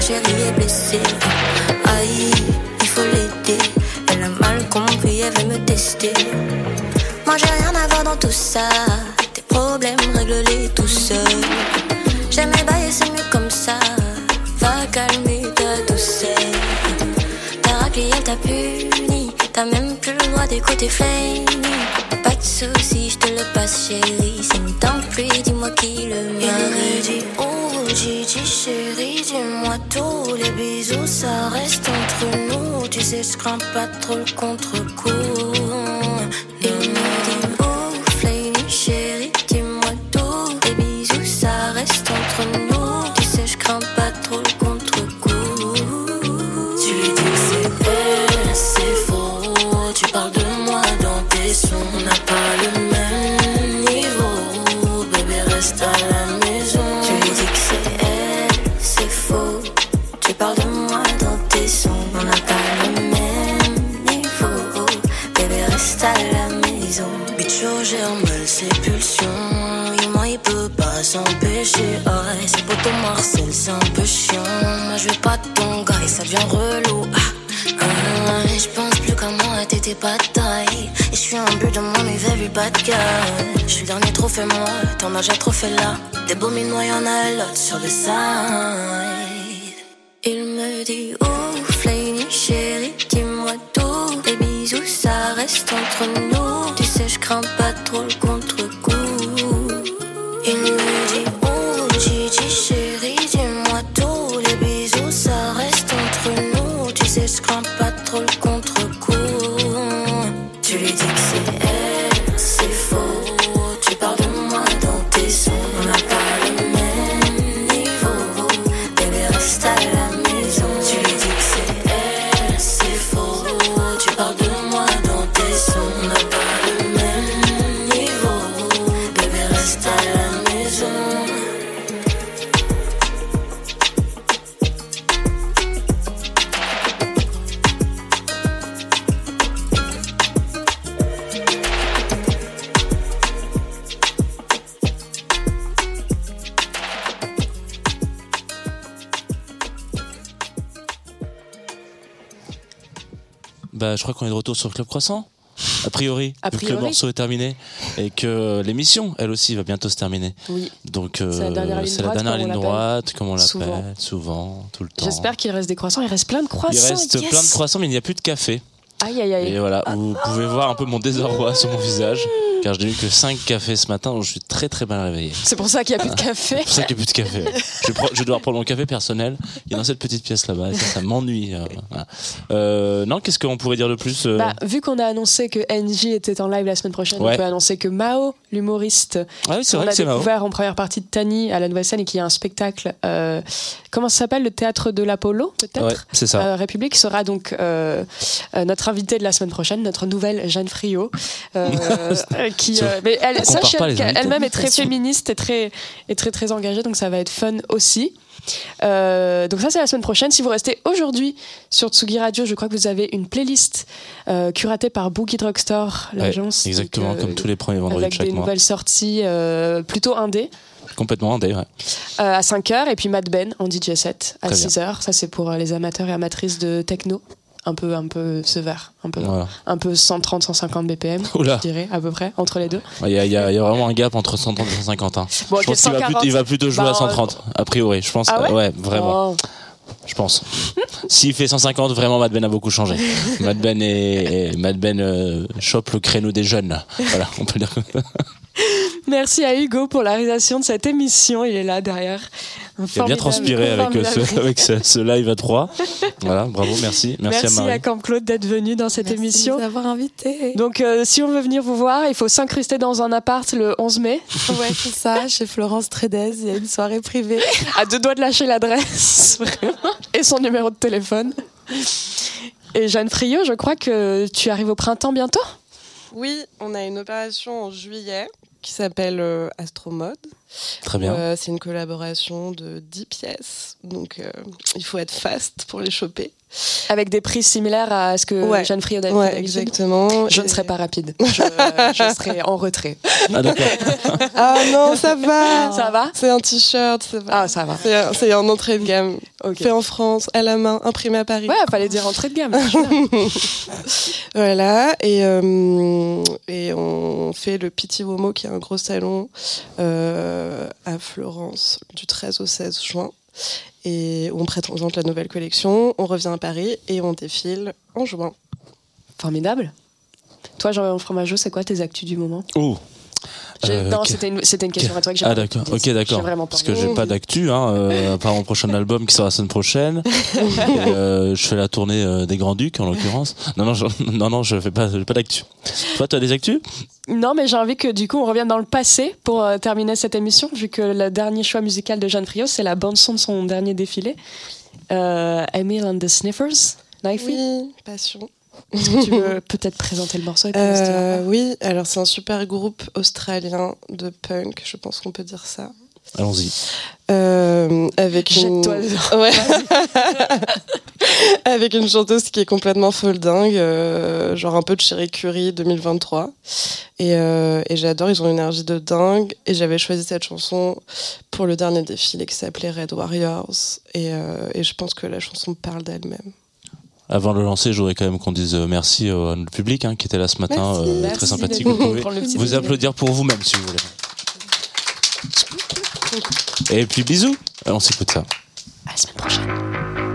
chérie est blessée. Aïe, il faut l'aider. Elle a mal compris, elle veut me tester. Moi j'ai rien à voir dans tout ça. Tes problèmes, règle-les tout seul. J'aimais bailler, c'est mieux comme ça. Va calmer ta douceur. Ta raclée, elle t'a puni. T'as même plus le droit d'écouter Flamey. Pas de soucis, je te le passe, chérie. C'est une tempête, dis-moi qui le mérite. Me dit, oh, Gigi, chérie, Les bisous, ça reste entre nous. Tu sais, je crains pas trop le contre-coup. S'empêcher. Ah, c'est beau ton Marcel, c'est un peu chiant. Moi, je veux pas ton gars et ça devient relou. Ah. Ah, je pense plus qu'à moi, t'étais pas taille. Et je suis un but de mais very bad guy. Je suis le dernier trophée, moi, t'en as déjà trop fait là. Des beaux minois, y'en a l'autre sur le side. Il me dit, oh, Flaney, chérie, dis-moi tout. Les bisous, ça reste entre nous. Crois qu'on est de retour sur Club Croissant. A priori, A vu que le morceau est terminé et que l'émission, elle aussi, va bientôt se terminer. Oui. Donc, euh, C'est la dernière ligne droite, dernière comme on ligne l'appelle. droite, comme on l'appelle, Souvent. souvent. tout le temps. J'espère qu'il reste des croissants. Il reste plein de croissants. Il reste yes. plein de croissants, mais il n'y a plus de café. Aïe, aïe, aïe. Et voilà, vous pouvez voir un peu mon désarroi sur mon visage, car je n'ai eu que 5 cafés ce matin, donc je suis très très mal réveillé. C'est pour ça qu'il n'y a plus de café. C'est pour ça qu'il n'y a plus de café. Je, prends- je vais devoir prendre mon café personnel. Il est dans cette petite pièce là-bas. Ça, ça m'ennuie. euh, voilà. Euh, non, qu'est-ce qu'on pourrait dire de plus euh, Bah, vu qu'on a annoncé que NJ était en live la semaine prochaine, Ouais. on peut annoncer que Mao, l'humoriste, Ah oui, qu'on a Mao. découvert en première partie de Tani à la Nouvelle Scène et qui a un spectacle, euh, comment ça s'appelle, le théâtre de l'Apollo, peut-être Ouais, c'est ça. Euh, République sera donc notre invité de la semaine prochaine, notre nouvelle Jeanne Friot, qui, euh, mais elle, elle-même est très féministe et très, et très très engagée, donc ça va être fun aussi. Euh, donc ça c'est la semaine prochaine. Si vous restez aujourd'hui sur Tsugi Radio, je crois que vous avez une playlist euh, curatée par Boogie Drugstore, Ouais, l'agence. exactement, donc, euh, comme tous les premiers vendredis de avec chaque des mois. nouvelles sorties euh, plutôt indé Complètement indé, ouais. à 5h et puis Mad Ben en DJ set à Très bien. 6h. Ça c'est pour les amateurs et amatrices de techno. Un peu, un peu sévère, un peu, Voilà. un peu 130-150 BPM, Oula. je dirais, à peu près, entre les deux. Il y, a, y a- y a vraiment un gap entre 130 et 150. hein. Bon, je pense qu'il va, 140, plutôt- il va plutôt jouer bah, à 130, a priori. Je pense. Ah ouais vraiment. Oh. je pense. S'il fait 150, vraiment, Mad Ben a beaucoup changé. Mad Ben, Mad Ben euh, chope le créneau des jeunes. Voilà, on peut dire. que- Merci à Hugo pour la réalisation de cette émission. Il est là derrière. Il a bien transpiré avec, euh, ce, formidable. avec ce, ce live à 3. Voilà, bravo, merci. Merci, Merci à Marie. à Camp Claude d'être venu dans cette Merci émission. de nous avoir invités. Donc, euh, si on veut venir vous voir, il faut s'incruster dans un appart le 11 mai. Ouais, c'est ça, chez Florence Trédez, il y a une soirée privée. À deux doigts de lâcher l'adresse, vraiment. Et son numéro de téléphone. Et Jeanne Friot, je crois que tu arrives au printemps bientôt? Oui, on a une opération en juillet qui s'appelle euh, Astromode. Très bien. Euh, c'est une collaboration de 10 pièces, donc euh, il faut être fast pour les choper. Avec des prix similaires à ce que Ouais. Jeanne Friot a Ouais, exactement. Je ne serai pas rapide. Je, je serai en retrait. Ah, d'accord. Ah non, ça va Ça va C'est un t-shirt. Ah, ça va. C'est un entrée de gamme. Fait en France, à la main, imprimé à Paris. Ouais, fallait dire entrée de gamme. Voilà, et, euh, et on fait le Petit Womo, qui est un gros salon euh, à Florence du 13 au 16 juin, et où on présente la nouvelle collection. On revient à Paris et on défile en juin. Formidable. Toi, Jean-Yves Fromageau, c'est quoi tes actus du moment? Oh. Euh, Non, c'était une, une question à toi que j'ai Ah d'accord, ok d'accord. Parce que j'ai pas d'actu, hein, euh, à part mon prochain album qui sera la semaine prochaine. Et, euh, je fais la tournée euh, des Grands Ducs en l'occurrence. Non non, je, non non, je fais pas, j'ai pas d'actu. Toi, tu as des actus? Non, mais j'ai envie que du coup on revienne dans le passé pour euh, terminer cette émission, vu que le dernier choix musical de Jeanne Friot, c'est la bande son de son dernier défilé. Euh, Emile and the Sniffers, Knifey. Oui, passion. Est-ce que tu veux peut-être présenter le morceau et puis Euh, oui, alors c'est un super groupe australien de punk, je pense qu'on peut dire ça. Allons-y. Euh, avec une... Ouais. avec une chanteuse qui est complètement folle dingue, euh, genre un peu de Cherry Curie 2023. Et, euh, et j'adore, ils ont une énergie de dingue. Et j'avais choisi cette chanson pour le dernier défilé qui s'appelait Red Warriors. Et, euh, et je pense que la chanson parle d'elle-même. Avant de le lancer, je voudrais quand même qu'on dise euh, merci à notre public hein, qui était là ce matin, euh, très sympathique. Vous pouvez vous applaudir pour vous-même si vous voulez. Et puis bisous. On s'écoute ça. À la semaine prochaine.